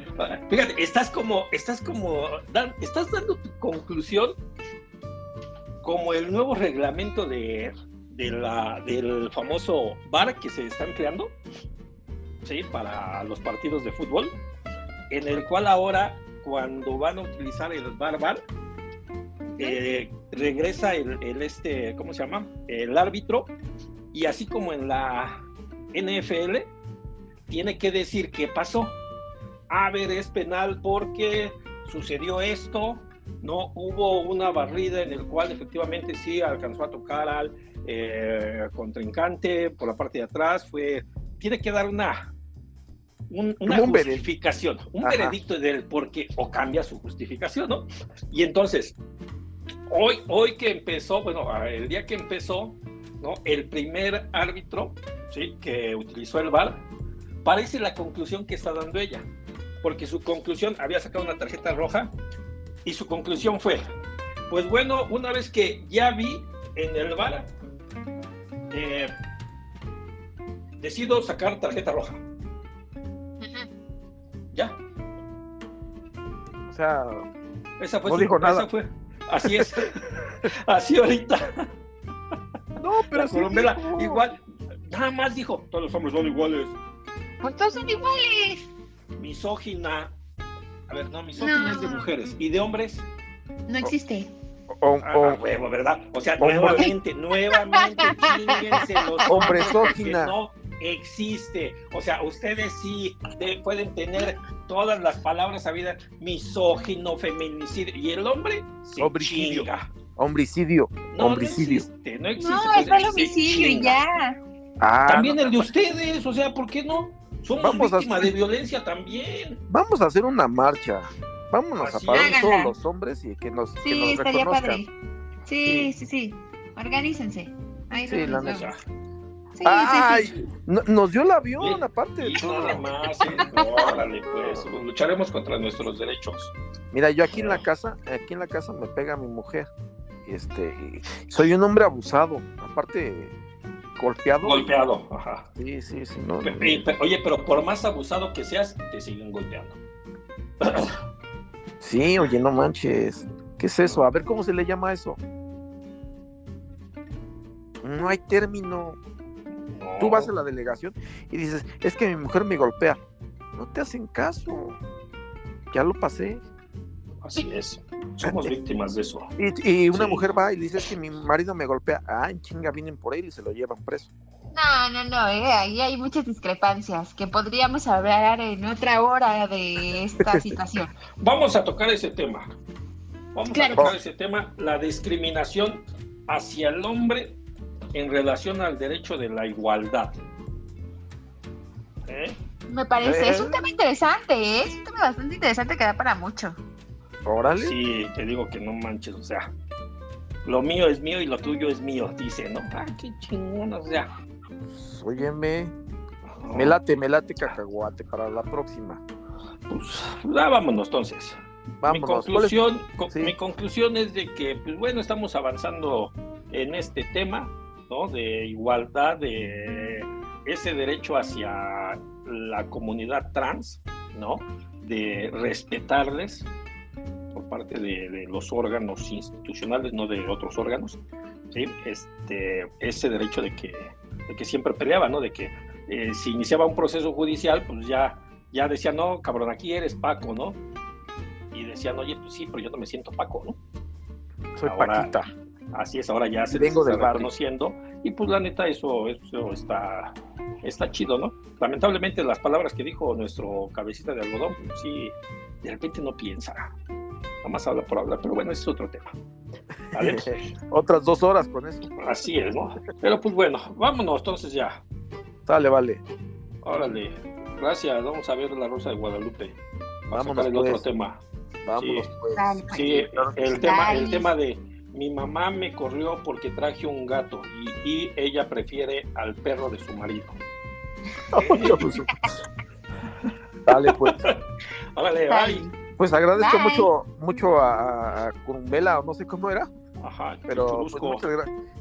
fíjate, estás como, estás como, estás dando tu conclusión como el nuevo reglamento de, de la, del famoso bar que se están creando, sí, para los partidos de fútbol, en el cual ahora cuando van a utilizar el bar bar, eh, regresa el, el este, ¿cómo se llama? El árbitro y así como en la NFL tiene que decir qué pasó. A ver, es penal porque sucedió esto, no hubo una barrida en el cual efectivamente sí alcanzó a tocar al eh, contrincante por la parte de atrás, fue, tiene que dar una, un- una un veredicto. justificación, un Ajá. veredicto del por qué, o cambia su justificación, ¿no? Y entonces, hoy, hoy que empezó, bueno, el día que empezó, ¿no? El primer árbitro, ¿sí? Que utilizó el VAR, parece la conclusión que está dando ella, porque su conclusión había sacado una tarjeta roja y su conclusión fue, pues bueno, una vez que ya vi en el VAR, eh, decido sacar tarjeta roja. Ya, O sea, esa fue No su- dijo nada. esa fue. Así es. Así ahorita. no, pero sí igual, nada más dijo, todos los hombres son iguales. Pues todos son iguales. Misógina. A ver, no, misógina No. es de mujeres. ¿Y de hombres? No existe. O, Ah, o- ah, huevo, ¿verdad? O sea, Hombre. nuevamente, nuevamente, chinguense los que no existe. O sea, ustedes sí de- pueden tener todas las palabras sabidas, misógino, feminicidio, y el hombre se Homicidio. chinga. homicidio. No, Homicidio. no existe, no existe. No, pues, es el homicidio y ya. Ah, También no. el de ustedes, o sea, ¿por qué no? Somos Vamos a víctimas hacer- de violencia también. Vamos a hacer una marcha. Vámonos Así a parar todos los hombres y que nos, que Sí, nos estaría reconozcan. padre. Sí, sí, sí. Organícense. Ahí Sí, la vemos. neta. Sí, Ay, sí, sí. no- nos dio el avión, aparte de Y todo. nada más, órale, pues, lucharemos contra nuestros derechos. Mira, yo aquí en la casa, aquí en la casa me pega mi mujer. Este, soy un hombre abusado. Aparte, golpeado. Golpeado, ajá. Sí, sí, sí. No, oye, pero por más abusado que seas, te siguen golpeando. Sí, oye, no manches. ¿Qué es eso? A ver cómo se le llama eso. No hay término. Tú vas a la delegación y dices, es que mi mujer me golpea. No te hacen caso. Ya lo pasé. Así es. Somos víctimas de eso. Y, una mujer va y dice, es que mi marido me golpea. Ah, en chinga vienen por él y se lo llevan preso. No, no, no, eh, ahí hay muchas discrepancias que podríamos hablar en otra hora de esta situación. Vamos a tocar ese tema. Vamos a tocar ese tema, la discriminación hacia el hombre en relación al derecho de la igualdad. ¿Eh? Me parece, es un tema interesante, ¿eh? es un tema bastante interesante que da para mucho. Órale. Sí, te digo que no manches, o sea, lo mío es mío y lo tuyo es mío, dice, ¿no? Ah, qué chingón, o sea. Pues, óyeme, me late, me late cacahuate para la próxima. Pues, ya vámonos entonces. Mi conclusión, mi conclusión es de que, pues bueno, estamos avanzando en este tema, ¿no? De igualdad, de ese derecho hacia la comunidad trans, ¿no? De respetarles parte de, los órganos institucionales, no de otros órganos, ¿sí? Este, ese derecho de que, que siempre peleaba, ¿no? De que eh, si iniciaba un proceso judicial, pues ya, ya decía, no, cabrón, aquí eres Paco, ¿no? y decían, oye, pues sí, pero yo no me siento Paco, ¿no? Soy Paquita. Así es, ahora ya se Vengo está reconociendo y pues la neta eso, eso está, está chido, ¿no? Lamentablemente las palabras que dijo nuestro cabecita de algodón, pues sí, de repente no piensa, nada más habla por hablar, pero bueno, ese es otro tema. ¿Vale? Otras dos horas con eso. Así es, ¿no? Pero pues bueno, vámonos entonces ya. Sale, vale. Órale, gracias, vamos a ver la Rosa de Guadalupe. Vamos a ver el otro pues. tema. Vámonos, pues. Sí, el, tema, el tema de mi mamá me corrió porque traje un gato y, ella prefiere al perro de su marido. Dale, pues. Órale, bye. Pues agradezco mucho mucho a, a Curumbela, o no sé cómo era. Ajá, pero pues, muchas,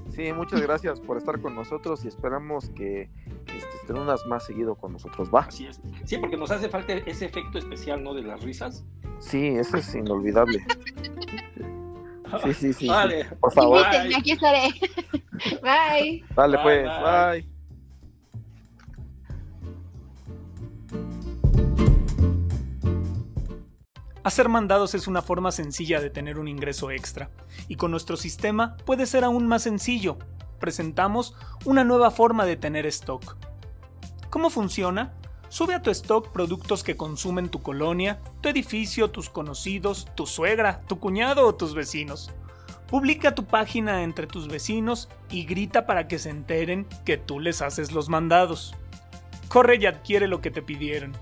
sí, muchas gracias por estar con nosotros y esperamos que este, estén unas más seguido con nosotros. Va. Así es. Sí, porque nos hace falta ese efecto especial, ¿no? De las risas. Sí, eso es inolvidable. Sí, sí, sí. Vale. Por favor. aquí estaré. Bye. Dale, pues. bye. Hacer mandados es una forma sencilla de tener un ingreso extra, y con nuestro sistema puede ser aún más sencillo. Presentamos una nueva forma de tener stock. ¿Cómo funciona? Sube a tu stock productos que consumen tu colonia, tu edificio, tus conocidos, tu suegra, tu cuñado o tus vecinos. Publica tu página entre tus vecinos y grita para que se enteren que tú les haces los mandados. Corre y adquiere lo que te pidieron.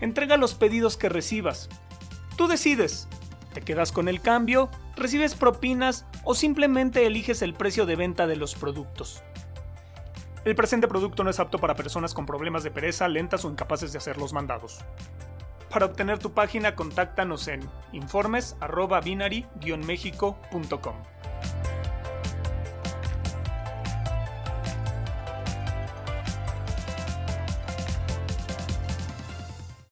Entrega los pedidos que recibas, Tú decides. ¿Te quedas con el cambio? ¿Recibes propinas o simplemente eliges el precio de venta de los productos? El presente producto no es apto para personas con problemas de pereza, lentas o incapaces de hacer los mandados. Para obtener tu página, contáctanos en informes.binary-mexico.com.